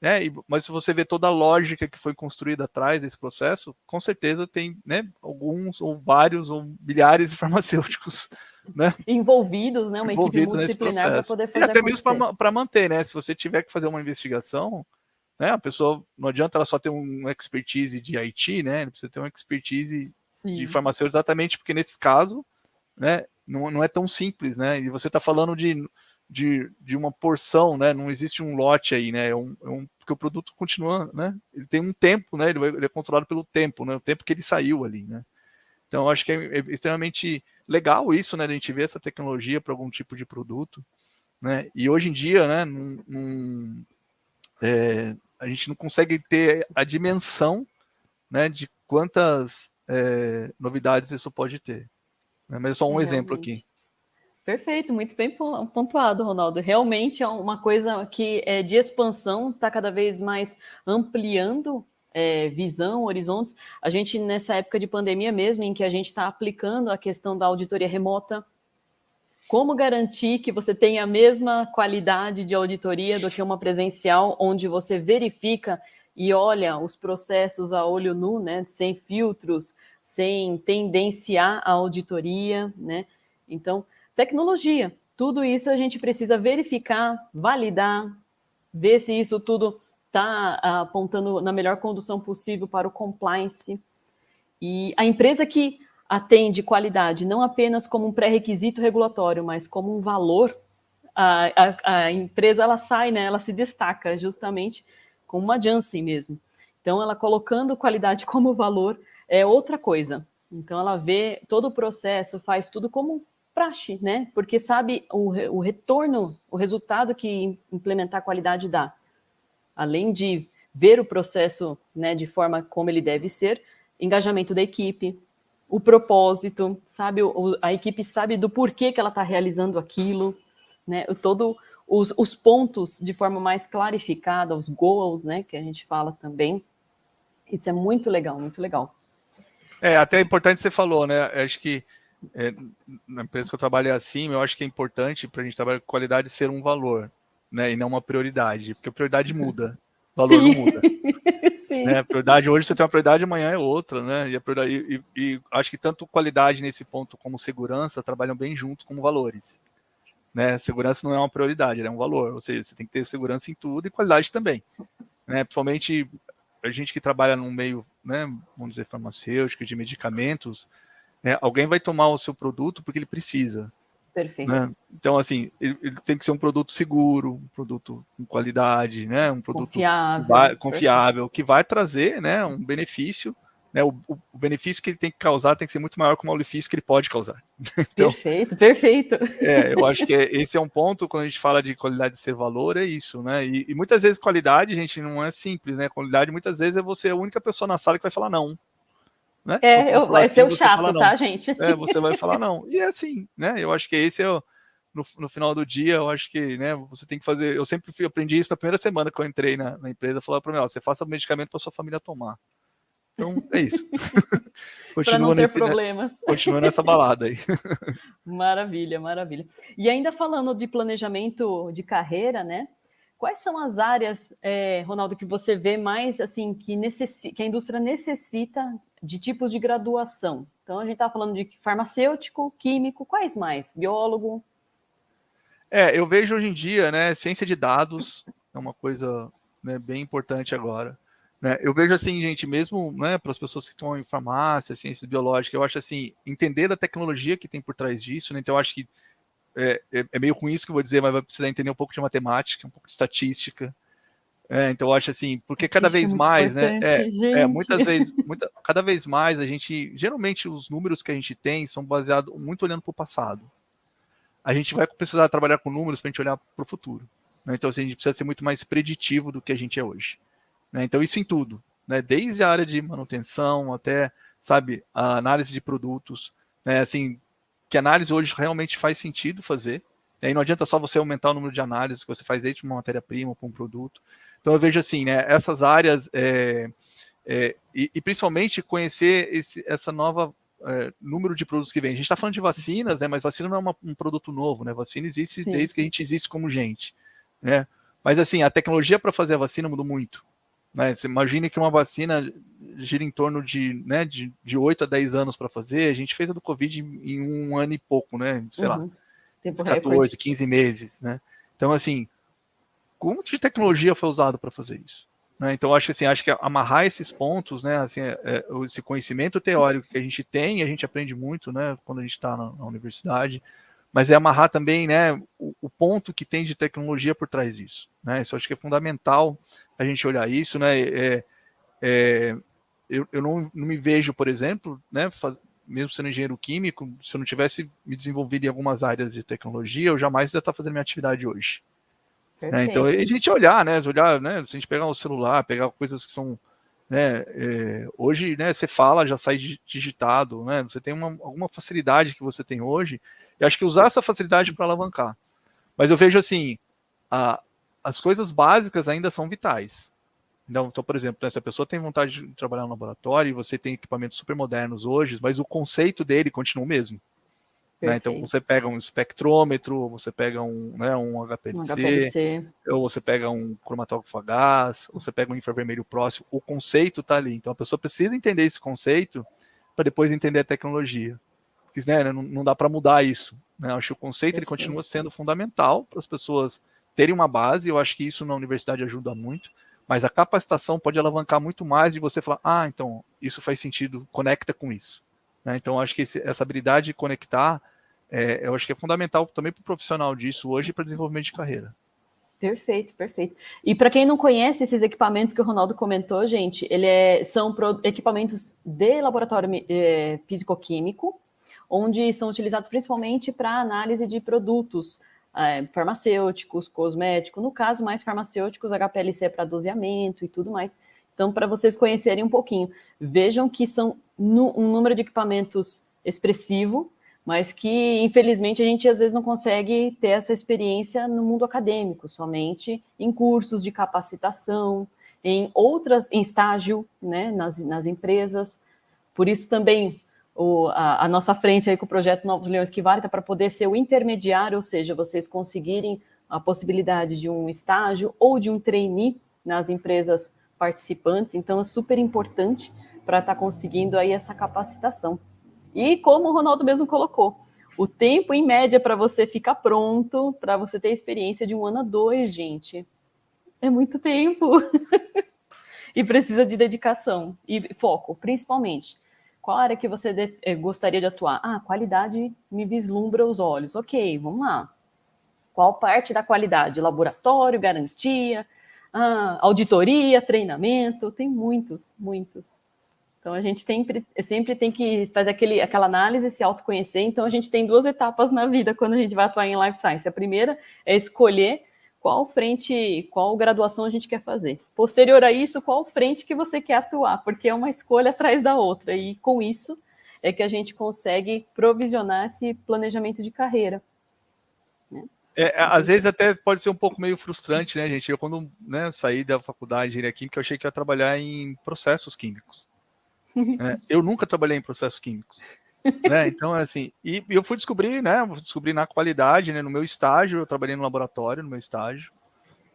né? E, mas se você vê toda a lógica que foi construída atrás desse processo, com certeza tem né, alguns ou vários ou milhares de farmacêuticos né? envolvidos, né? Uma equipe multidisciplinar para poder fazer. E até mesmo para manter, né? Se você tiver que fazer uma investigação, né? A pessoa não adianta ela só ter um expertise de IT, né? Ele precisa ter uma expertise Sim. de farmacêutico exatamente porque nesse caso, né? Não, não é tão simples, né? E você está falando de de, de uma porção, né? Não existe um lote aí, né? É um, é um, porque o produto continua, né? Ele tem um tempo, né? Ele, vai, ele, é controlado pelo tempo, né? O tempo que ele saiu ali, né? Então, acho que é, é extremamente legal isso, né? A gente ver essa tecnologia para algum tipo de produto, né? E hoje em dia, né? Num, num, é, a gente não consegue ter a dimensão, né? De quantas é, novidades isso pode ter. Né? Mas é só um Realmente. exemplo aqui. Perfeito, muito bem pontuado, Ronaldo. Realmente é uma coisa que é de expansão, está cada vez mais ampliando é, visão, horizontes. A gente, nessa época de pandemia mesmo, em que a gente está aplicando a questão da auditoria remota, como garantir que você tenha a mesma qualidade de auditoria do que uma presencial, onde você verifica e olha os processos a olho nu, né, sem filtros, sem tendenciar a auditoria, né? Então, Tecnologia, tudo isso a gente precisa verificar, validar, ver se isso tudo está apontando na melhor condução possível para o compliance. E a empresa que atende qualidade não apenas como um pré-requisito regulatório, mas como um valor, a, a, a, empresa ela sai, né, ela se destaca justamente como uma Janssen mesmo. Então, ela colocando qualidade como valor é outra coisa. Então, ela vê todo o processo, faz tudo como praxe, né? Porque sabe o, o retorno, o resultado que implementar qualidade dá. Além de ver o processo né, de forma como ele deve ser, engajamento da equipe, o propósito, sabe? O, a equipe sabe do porquê que ela está realizando aquilo, né? Todo os, os, pontos de forma mais clarificada, os goals, né? Que a gente fala também. Isso é muito legal, muito legal. É, até é importante você falou, né? Acho que é, na empresa que eu trabalho é assim, eu acho que é importante para a gente trabalhar com qualidade ser um valor, né? E não uma prioridade, porque a prioridade muda, o valor Sim. não muda. Sim. Né? A prioridade hoje você tem uma prioridade, amanhã é outra, né? E, a prioridade, e, e, e acho que tanto qualidade nesse ponto como segurança trabalham bem junto como valores. Né? Segurança não é uma prioridade, é um valor, ou seja, você tem que ter segurança em tudo e qualidade também. Né? Principalmente a gente que trabalha num meio, né, vamos dizer, farmacêutico, de medicamentos, né? Alguém vai tomar o seu produto porque ele precisa. Perfeito. Né? Então, assim, ele, ele, tem que ser um produto seguro, um produto com qualidade, né? um produto confiável, que vai, confiável que vai trazer né, um benefício. Né? O, o, benefício que ele tem que causar tem que ser muito maior que o malefício que ele pode causar. Então, perfeito, perfeito. É, eu acho que é, esse é um ponto, quando a gente fala de qualidade de ser valor, é isso, né? E, e muitas vezes qualidade, gente, não é simples, né? Qualidade muitas vezes é você a única pessoa na sala que vai falar não. Né? É, eu, vai ser o chato, tá, gente? É, você vai falar não. E é assim, né? Eu acho que esse é o, no, no final do dia, eu acho que, né, você tem que fazer. Eu sempre fui, aprendi isso na primeira semana que eu entrei na, na empresa, falar para mim, ó, você faça medicamento para sua família tomar. Então, é isso. ter nesse, né, problemas. Né, continua nessa balada aí. maravilha, maravilha. E ainda falando de planejamento de carreira, né? Quais são as áreas, é, Ronaldo, que você vê mais assim que, necessi que a indústria necessita de tipos de graduação. Então, a gente está falando de farmacêutico, químico, quais mais? Biólogo? É, eu vejo hoje em dia, né, ciência de dados é uma coisa né, bem importante agora. Né? Eu vejo assim, gente, mesmo né, para as pessoas que estão em farmácia, ciências biológicas, eu acho assim, entender a tecnologia que tem por trás disso, né? então eu acho que é, é, é, meio ruim isso que eu vou dizer, mas vai precisar entender um pouco de matemática, um pouco de estatística. É, então eu acho assim, porque cada vez mais, né? É, é, muitas vezes, muita, cada vez mais a gente, geralmente os números que a gente tem são baseados muito olhando para o passado. A gente vai precisar trabalhar com números para a gente olhar para o futuro. Né? Então assim, a gente precisa ser muito mais preditivo do que a gente é hoje. Né? Então isso em tudo, né? Desde a área de manutenção até, sabe, a análise de produtos, né? Assim, que análise hoje realmente faz sentido fazer. E aí não adianta só você aumentar o número de análises que você faz desde uma matéria-prima para um produto. Então eu vejo assim, né, essas áreas é, é, e, e, principalmente conhecer esse, essa nova é, número de produtos que vem. A gente está falando de vacinas, né, mas vacina não é uma, um produto novo, né? Vacina existe Sim. desde que a gente existe como gente, né? Mas assim, a tecnologia para fazer a vacina mudou muito. Né? Você imagine que uma vacina gira em torno de, né, de, de 8 a 10 anos para fazer. A gente fez a do Covid em um ano e pouco, né? Sei uhum. lá, Tempo 14, recorde. 15 meses, né? Então, assim, como de tecnologia foi usado para fazer isso? Né? Então, acho assim, acho que amarrar esses pontos, né? Assim, é, é, esse conhecimento teórico que a gente tem, a gente aprende muito, né? Quando a gente está na, na, universidade, mas é amarrar também, né? O, o, ponto que tem de tecnologia por trás disso, né? Isso acho que é fundamental a gente olhar isso, né? É, é, eu, eu não, não, me vejo, por exemplo, né, faz, mesmo sendo engenheiro químico, se eu não tivesse me desenvolvido em algumas áreas de tecnologia, eu jamais ia estar fazendo minha atividade hoje. Né? Então, a gente olhar, né, olhar, né, se a gente pegar o celular, pegar coisas que são, né, é, hoje, né, você fala, já sai digitado, né, você tem uma, alguma facilidade que você tem hoje, e acho que usar essa facilidade para alavancar. Mas eu vejo assim, a, as coisas básicas ainda são vitais. Então, então por exemplo, né, se a pessoa tem vontade de trabalhar no laboratório e você tem equipamentos super modernos hoje, mas o conceito dele continua o mesmo. Né? Então você pega um espectrômetro, você pega um, né, um HPLC, um HPLC, ou você pega um cromatógrafo a gás, ou você pega um infravermelho próximo, o conceito está ali. Então a pessoa precisa entender esse conceito para depois entender a tecnologia. Porque né, não, não dá para mudar isso. Né? Eu acho que o conceito ele continua sendo fundamental para as pessoas terem uma base, eu acho que isso na universidade ajuda muito, mas a capacitação pode alavancar muito mais de você falar, ah, então isso faz sentido, conecta com isso. Né? Então, acho que esse, essa habilidade de conectar, é, eu acho que é fundamental também para o profissional disso hoje para desenvolvimento de carreira. Perfeito, perfeito. E para quem não conhece esses equipamentos que o Ronaldo comentou, gente, ele é, são equipamentos de laboratório é, físico-químico, onde são utilizados principalmente para análise de produtos é, farmacêuticos, cosméticos, no caso, mais farmacêuticos, HPLC para doseamento e tudo mais. Então, para vocês conhecerem um pouquinho, vejam que são um número de equipamentos expressivo, mas que, infelizmente, a gente às vezes não consegue ter essa experiência no mundo acadêmico, somente em cursos de capacitação, em outras, em estágio, né, nas, nas empresas. Por isso também o, a, a, nossa frente aí com o projeto Novos Leões que Vale, tá para poder ser o intermediário, ou seja, vocês conseguirem a possibilidade de um estágio ou de um trainee nas empresas participantes. Então, é super importante para estar tá conseguindo aí essa capacitação. E como o Ronaldo mesmo colocou, o tempo em média para você ficar pronto, para você ter experiência de um ano a dois, gente, é muito tempo. e precisa de dedicação e foco, principalmente. Qual área que você de, eh, gostaria de atuar? Ah, qualidade me vislumbra os olhos. Ok, vamos lá. Qual parte da qualidade? Laboratório, garantia, ah, auditoria, treinamento? Tem muitos, muitos. Então a gente sempre, sempre tem que fazer aquele, aquela análise, se autoconhecer. Então a gente tem duas etapas na vida quando a gente vai atuar em life science. A primeira é escolher qual frente, qual graduação a gente quer fazer. Posterior a isso, qual frente que você quer atuar, porque é uma escolha atrás da outra. E com isso é que a gente consegue provisionar esse planejamento de carreira. Né? É, às vezes até pode ser um pouco meio frustrante, né, gente? Eu quando né, saí da faculdade de engenharia química, eu achei que ia trabalhar em processos químicos. Né? Eu nunca trabalhei em processos químicos né? Então, assim, e eu fui descobrir, né? Descobrir na qualidade, né? No meu estágio, eu trabalhei no laboratório, no meu estágio,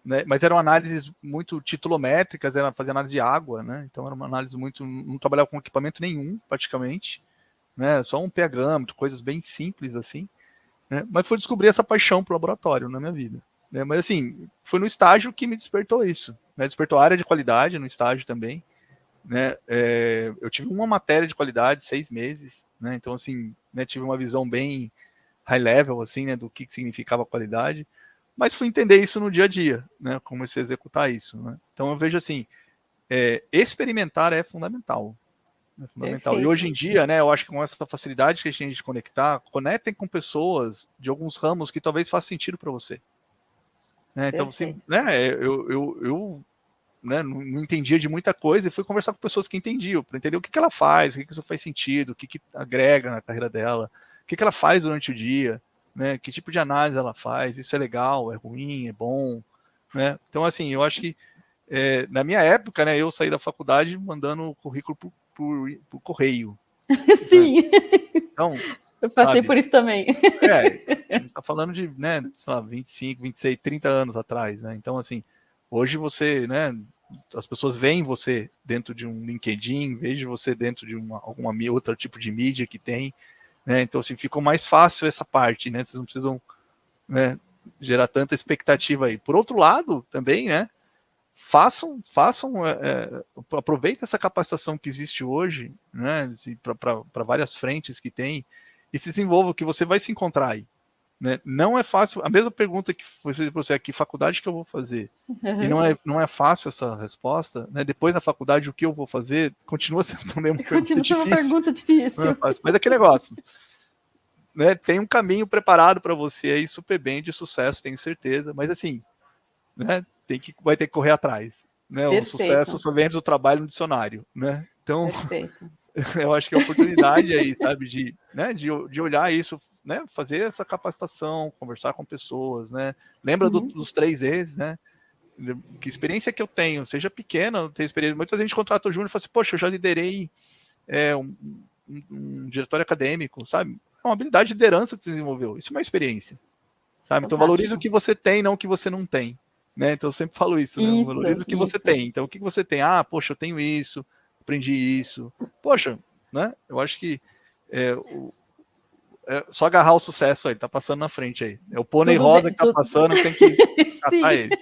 né? Mas eram análises muito titulométricas, era fazer análise de água, né? Então era uma análise muito, não trabalhava com equipamento nenhum, praticamente, né? Só um pH, coisas bem simples assim, né? Mas fui descobrir essa paixão pro laboratório na minha vida, né? Mas assim, foi no estágio que me despertou isso, né? Despertou a área de qualidade no estágio também né? É, eu tive uma matéria de qualidade, seis meses, né? Então, assim, né, tive uma visão bem high level, assim, né, do que significava qualidade, mas fui entender isso no dia a dia, né, comecei a executar isso, né. Então eu vejo assim, é, experimentar é fundamental, é fundamental. Perfeito. E hoje em dia, né, eu acho que com essa facilidade que a gente tem de conectar, conectem com pessoas de alguns ramos que talvez faça sentido para você. Né? Então, você, né, eu, eu, eu né, não, não, entendia de muita coisa e fui conversar com pessoas que entendiam, para entender o que, que ela faz, o que, que isso faz sentido, o que, que agrega na carreira dela, o que, que ela faz durante o dia, né, que tipo de análise ela faz, isso é legal, é ruim, é bom. Né? Então, assim, eu acho que é, na minha época, né, eu saí da faculdade mandando o currículo por, por, por correio. Sim. Né? Então, eu passei sabe, por isso também. É, a gente tá falando de, né, sei lá, 25, 26, 30 anos atrás, né? Então, assim, hoje você, né, as pessoas veem você dentro de um LinkedIn, veem você dentro de uma, alguma outra tipo de mídia que tem, né? Então, assim, ficou mais fácil essa parte, né? Vocês não precisam né, gerar tanta expectativa aí. Por outro lado, também, né? façam, façam, é, é aproveitem essa capacitação que existe hoje, né, para várias frentes que tem, e se desenvolva, que você vai se encontrar aí. Né? Não é fácil, a mesma pergunta que foi para você aqui, faculdade que eu vou fazer, uhum. e não é, não é fácil essa resposta, né? depois da faculdade o que eu vou fazer, continua sendo também uma pergunta continua difícil. Uma pergunta difícil. É mas é aquele negócio, né? tem um caminho preparado para você aí, super bem, de sucesso, tenho certeza, mas assim, né? tem que, vai ter que correr atrás. Né? O sucesso só vem do trabalho no dicionário. Né? Então, eu acho que a oportunidade aí, sabe, de, né, de, de olhar isso, né, fazer essa capacitação, conversar com pessoas, né? Lembra uhum. do, dos três vezes, né? Que experiência que eu tenho, seja pequena, eu tenho experiência. Muita gente contrata o Júnior e fala assim, poxa, eu já liderei é, um, um, um, diretório acadêmico, sabe? É uma habilidade de liderança que você desenvolveu. Isso é uma experiência. Sabe? Então valorize o que você tem, não o que você não tem. Né? Então eu sempre falo isso, né? Isso, Valoriza o que isso. você tem. Então, o que você tem? Ah, poxa, eu tenho isso, aprendi isso. Poxa, né? Eu acho que é, o, é só agarrar o sucesso aí, tá passando na frente aí. É o pônei rosa bem, que tá tudo... passando, tem que catar ele.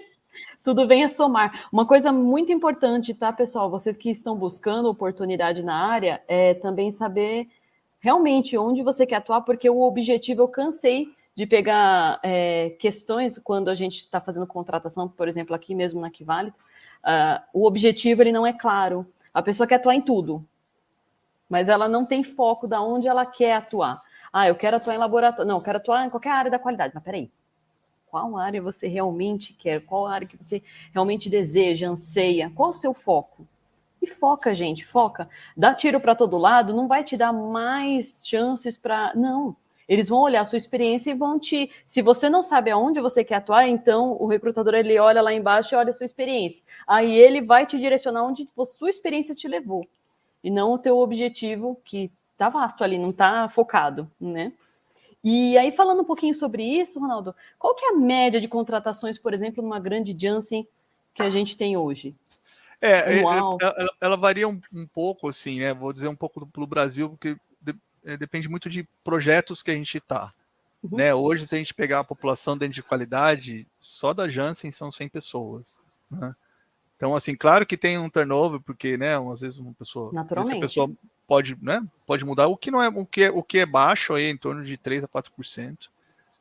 Tudo vem a somar. Uma coisa muito importante, tá, pessoal? Vocês que estão buscando oportunidade na área, é também saber realmente onde você quer atuar, porque o objetivo eu cansei de pegar é, questões quando a gente está fazendo contratação, por exemplo, aqui mesmo na Kivali, uh, o objetivo ele não é claro. A pessoa quer atuar em tudo, mas ela não tem foco da onde ela quer atuar. Ah, eu quero atuar em laboratório. Não, eu quero atuar em qualquer área da qualidade. Mas peraí, qual área você realmente quer? Qual área que você realmente deseja, anseia? Qual o seu foco? E foca, gente, foca. Dá tiro para todo lado, não vai te dar mais chances para. Não. Eles vão olhar a sua experiência e vão te. Se você não sabe aonde você quer atuar, então o recrutador ele olha lá embaixo e olha a sua experiência. Aí ele vai te direcionar onde sua experiência te levou. E não o teu objetivo, que tá vasto ali, não tá focado, né? E aí, falando um pouquinho sobre isso, Ronaldo, qual que é a média de contratações, por exemplo, numa grande Janssen que a gente tem hoje? É, é ela, ela, varia um, um, pouco, assim, né? Vou dizer um pouco do, Brasil, porque é, depende muito de projetos que a gente está. Uhum. Né? Hoje, se a gente pegar a população dentro de qualidade, só da Janssen são 100 pessoas. Né? Então, assim, claro que tem um turnover, porque, né, às vezes uma pessoa, Naturalmente. pessoa pode, né, pode mudar. O que não é o que é, o que é baixo aí, em torno de 3 a 4%.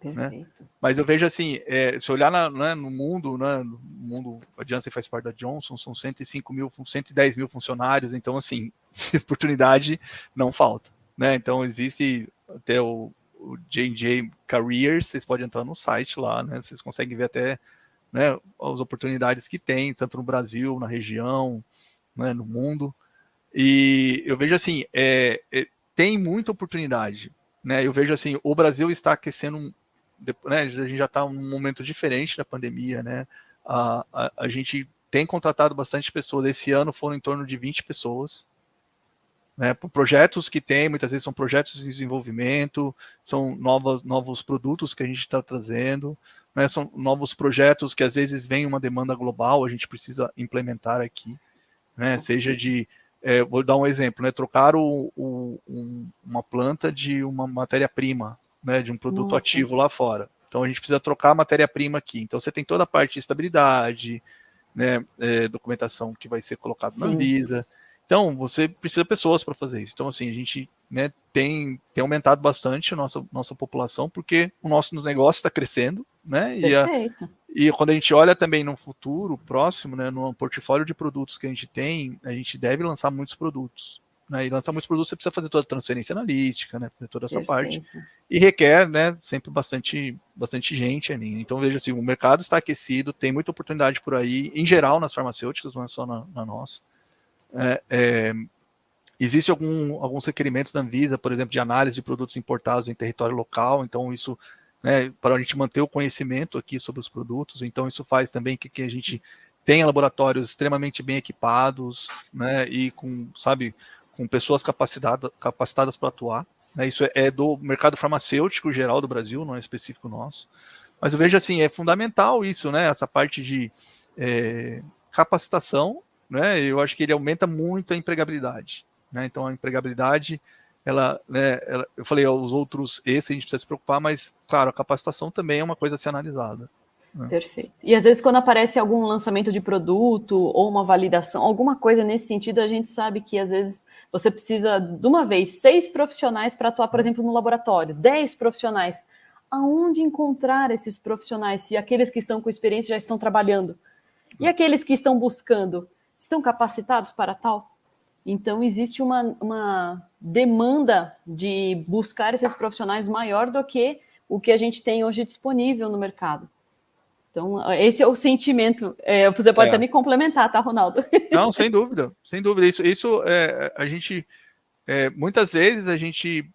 Né? Mas eu vejo assim, é, se olhar na, né, no mundo, né, no mundo, a Janssen faz parte da Johnson, são 105 mil, 110 mil funcionários, então assim, oportunidade não falta né? Então existe até o, o J&J Careers, vocês podem entrar no site lá, né? Vocês conseguem ver até né, as oportunidades que tem, tanto no Brasil, na região, né, no mundo. E eu vejo assim, é, é, tem muita oportunidade. Né? Eu vejo assim, o Brasil está aquecendo, né, a gente já está num momento diferente da pandemia, né? A, a, a gente tem contratado bastante pessoas. Esse ano foram em torno de 20 pessoas né, projetos que tem, muitas vezes são projetos de desenvolvimento, são novos, novos produtos que a gente está trazendo, né, são novos projetos que às vezes vem uma demanda global, a gente precisa implementar aqui, né, seja de, é, vou dar um exemplo, né, trocar o, o, um, uma planta de uma matéria-prima, né, de um produto Nossa. ativo lá fora. Então a gente precisa trocar a matéria-prima aqui. Então você tem toda a parte de estabilidade, né, é, documentação que vai ser colocada na Anvisa, Então, você precisa de pessoas para fazer isso. Então, assim, a gente né, tem, tem aumentado bastante a nossa, nossa população, porque o nosso negócio está crescendo, né? E, a, e, quando a gente olha também no futuro próximo, né, no portfólio de produtos que a gente tem, a gente deve lançar muitos produtos. Né, e lançar muitos produtos, você precisa fazer toda a transferência analítica, né, fazer toda essa Perfeito. parte. E requer né, sempre bastante, bastante gente ali. Então, veja assim, o mercado está aquecido, tem muita oportunidade por aí, em geral nas farmacêuticas, não é só na, na nossa. É, é, existe algum, alguns requerimentos da Anvisa, por exemplo, de análise de produtos importados em território local, então isso, né, para a gente manter o conhecimento aqui sobre os produtos, então isso faz também que, que a gente tenha laboratórios extremamente bem equipados, né, e com, sabe, com pessoas capacitadas, capacitadas para atuar. Né, isso é, é do mercado farmacêutico geral do Brasil, não é específico nosso. Mas eu vejo assim, é fundamental isso, né, essa parte de é, capacitação né, eu acho que ele aumenta muito a empregabilidade. Né? Então, a empregabilidade, ela, né, ela, eu falei, os outros, esse a gente precisa se preocupar, mas, claro, a capacitação também é uma coisa a ser analisada. Né? Perfeito. E às vezes, quando aparece algum lançamento de produto ou uma validação, alguma coisa nesse sentido, a gente sabe que às vezes você precisa, de uma vez, seis profissionais para atuar, por exemplo, no laboratório, dez profissionais. Aonde encontrar esses profissionais se aqueles que estão com experiência já estão trabalhando? E aqueles que estão buscando? estão capacitados para tal? Então, existe uma, uma demanda de buscar esses profissionais maior do que o que a gente tem hoje disponível no mercado. Então, esse é o sentimento. É, você pode é. até me complementar, tá, Ronaldo? Não, sem dúvida, sem dúvida. Isso, isso é, a gente, é, muitas vezes a gente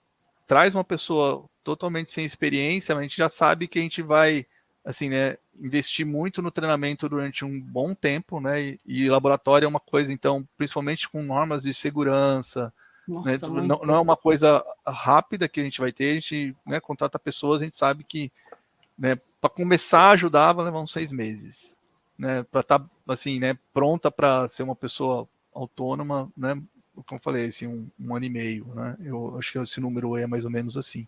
traz uma pessoa totalmente sem experiência, mas a gente já sabe que a gente vai, assim, né, investir muito no treinamento durante um bom tempo, né? E, e laboratório é uma coisa, então, principalmente com normas de segurança. Nossa, né? não, não, é uma coisa rápida que a gente vai ter, a gente né, contrata pessoas, a gente sabe que né, para começar a ajudar vai levar uns seis meses. Né, para estar tá, assim, né, pronta para ser uma pessoa autônoma, né, como eu falei, assim, um, um ano e meio, né, eu acho que esse número é mais ou menos assim.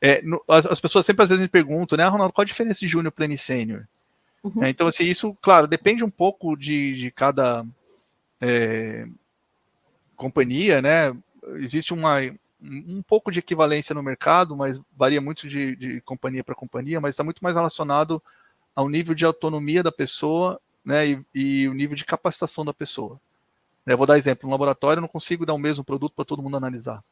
É, no, as, as, pessoas sempre às vezes me perguntam, né, ah, Ronaldo, qual a diferença de júnior, pleno e sênior? Uhum. É, então, assim, isso, claro, depende um pouco de, de cada é, companhia, né? Existe uma, um pouco de equivalência no mercado, mas varia muito de, de companhia para companhia, mas está muito mais relacionado ao nível de autonomia da pessoa né, e, e o nível de capacitação da pessoa. Eu vou dar exemplo, no laboratório eu não consigo dar o mesmo produto para todo mundo analisar.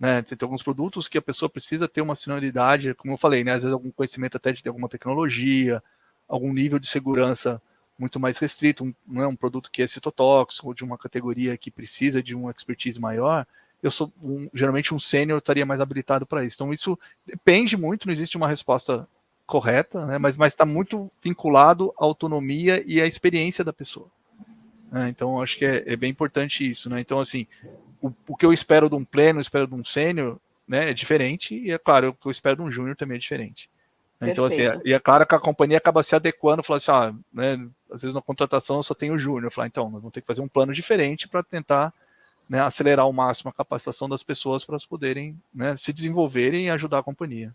Né? Você tem alguns produtos que a pessoa precisa ter uma senioridade, como eu falei, né? às vezes algum conhecimento até de alguma tecnologia, algum nível de segurança muito mais restrito, um, é um produto que é citotóxico, ou de uma categoria que precisa de uma expertise maior, eu sou um, geralmente um sênior estaria mais habilitado para isso. Então isso depende muito, não existe uma resposta correta, né? mas está muito vinculado à autonomia e à experiência da pessoa. Né? Então acho que é, é, bem importante isso. Né? Então assim, o, o, que eu espero de um pleno, espero de um sênior, né, é diferente, e é claro, o que eu espero de um júnior também é diferente. Perfeito. Então, assim, e é claro que a companhia acaba se adequando, falando assim, ah, né, às vezes na contratação só tem o júnior, falar, então, nós vamos ter que fazer um plano diferente para tentar né, acelerar ao máximo a capacitação das pessoas para elas poderem né, se desenvolverem e ajudar a companhia.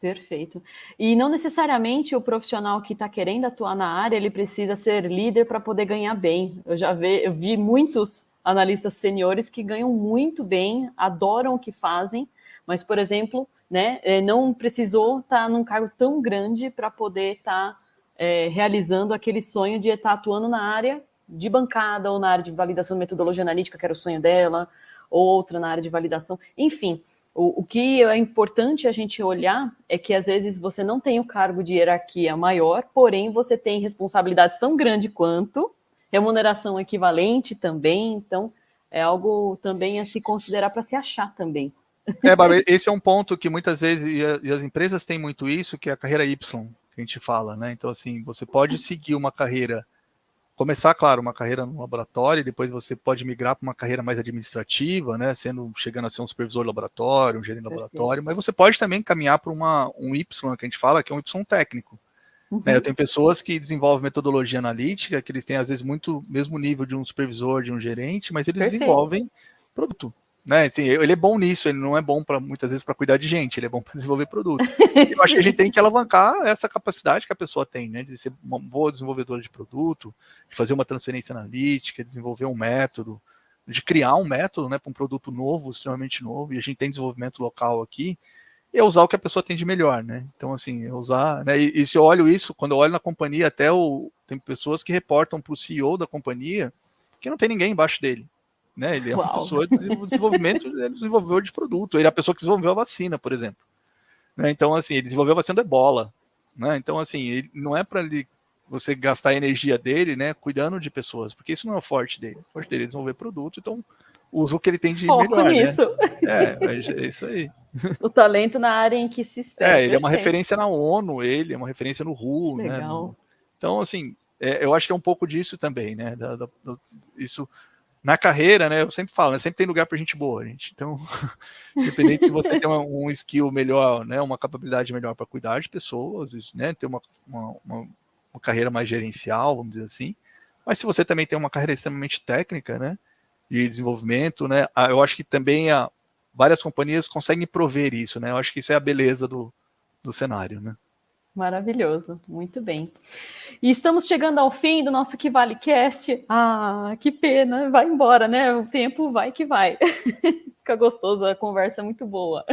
Perfeito. E não necessariamente o profissional que está querendo atuar na área, ele precisa ser líder para poder ganhar bem. Eu já vi, eu vi muitos analistas seniores que ganham muito bem, adoram o que fazem, mas, por exemplo, né, é, não precisou estar tá num cargo tão grande para poder estar tá, é, realizando aquele sonho de estar tá atuando na área de bancada ou na área de validação de metodologia analítica, que era o sonho dela, ou outra na área de validação. Enfim, o, o que é importante a gente olhar é que às vezes você não tem o cargo de hierarquia maior, porém você tem responsabilidades tão grandes quanto remuneração equivalente também, então é algo também a se considerar para se achar também. É, Bárbara, esse é um ponto que muitas vezes, e as empresas têm muito isso, que é a carreira Y, que a gente fala, né? Então, assim, você pode seguir uma carreira, começar, claro, uma carreira no laboratório, depois você pode migrar para uma carreira mais administrativa, né? Sendo, chegando a ser um supervisor de laboratório, um gerente de laboratório, mas você pode também caminhar para uma, um Y, que a gente fala, que é um Y técnico. Uhum. Né, eu tenho pessoas que desenvolvem metodologia analítica, que eles têm às vezes muito mesmo nível de um supervisor, de um gerente, mas eles Perfeito. desenvolvem produto. Né? Assim, ele é bom nisso, ele não é bom para muitas vezes para cuidar de gente, ele é bom para desenvolver produto. eu acho que a gente tem que alavancar essa capacidade que a pessoa tem, né? De ser uma boa desenvolvedora de produto, de fazer uma transferência analítica, desenvolver um método, de criar um método né, para um produto novo, extremamente novo, e a gente tem desenvolvimento local aqui, é usar o que a pessoa tem de melhor, né? Então, assim, é usar, né? E, e, se eu olho isso, quando eu olho na companhia, até o, tem pessoas que reportam para o CEO da companhia que não tem ninguém embaixo dele. Né? Ele é uma Uau. pessoa de desenvolvimento, ele desenvolveu de produto. Ele é a pessoa que desenvolveu a vacina, por exemplo. Né? Então, assim, ele desenvolveu a vacina do ebola. Né? Então, assim, ele, não é para ele você gastar a energia dele, né, cuidando de pessoas, porque isso não é o forte dele. O forte dele é desenvolver produto, então usa o que ele tem de Foco melhor, né? nisso. né? É, é isso aí. O talento na área em que se espera. É, ele é uma referência na ONU, ele é uma referência no RU? Legal. né? Então, assim, é, eu acho que é um pouco disso também, né? Da, da, da, isso na carreira, né? Eu sempre falo, né? Sempre tem lugar para gente boa, gente. Então, independente se você tem uma, um skill melhor, né? Uma capacidade melhor para cuidar de pessoas, isso, né? Ter uma, uma, uma, uma, carreira mais gerencial, vamos dizer assim. Mas se você também tem uma carreira extremamente técnica, né? De desenvolvimento, né? Eu acho que também a, várias companhias conseguem prover isso, né? Eu acho que isso é a beleza do, do cenário, né? Maravilhoso, muito bem. E estamos chegando ao fim do nosso Que Vale Cast. Ah, que pena, vai embora, né? O tempo vai que vai. Fica gostoso, a conversa é muito boa.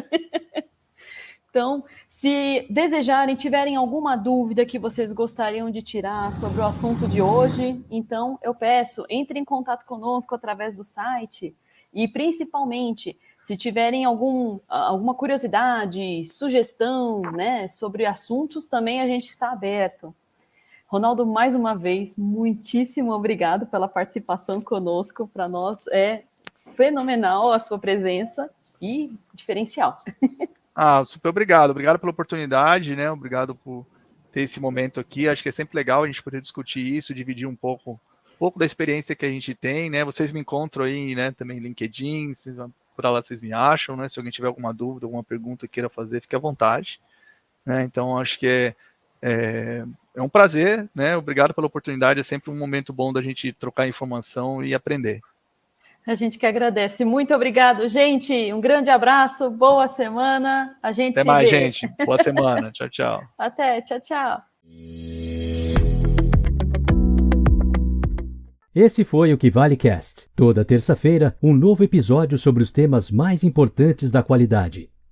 então, se desejarem, tiverem alguma dúvida que vocês gostariam de tirar sobre o assunto de hoje, então eu peço, entre em contato conosco através do site e principalmente se tiverem algum, alguma curiosidade, sugestão né, sobre assuntos, também a gente está aberto. Ronaldo, mais uma vez, muitíssimo obrigado pela participação conosco. Para nós é fenomenal a sua presença e diferencial. Ah, super obrigado. Obrigado pela oportunidade, né? Obrigado por ter esse momento aqui. Acho que é sempre legal a gente poder discutir isso, dividir um pouco, um pouco da experiência que a gente tem, né? Vocês me encontram aí, né? Também LinkedIn, por lá vocês me acham, né? Se alguém tiver alguma dúvida, alguma pergunta queira fazer, fique à vontade. Né? Então, acho que é, é, é, um prazer, né? Obrigado pela oportunidade, é sempre um momento bom da gente trocar informação e aprender. A gente que agradece. Muito obrigado, gente. Um grande abraço, boa semana. A gente Até mais, vê. gente. Boa semana. tchau, tchau. Até, tchau, tchau. Esse foi o Que Vale Cast. Toda terça-feira, um novo episódio sobre os temas mais importantes da qualidade.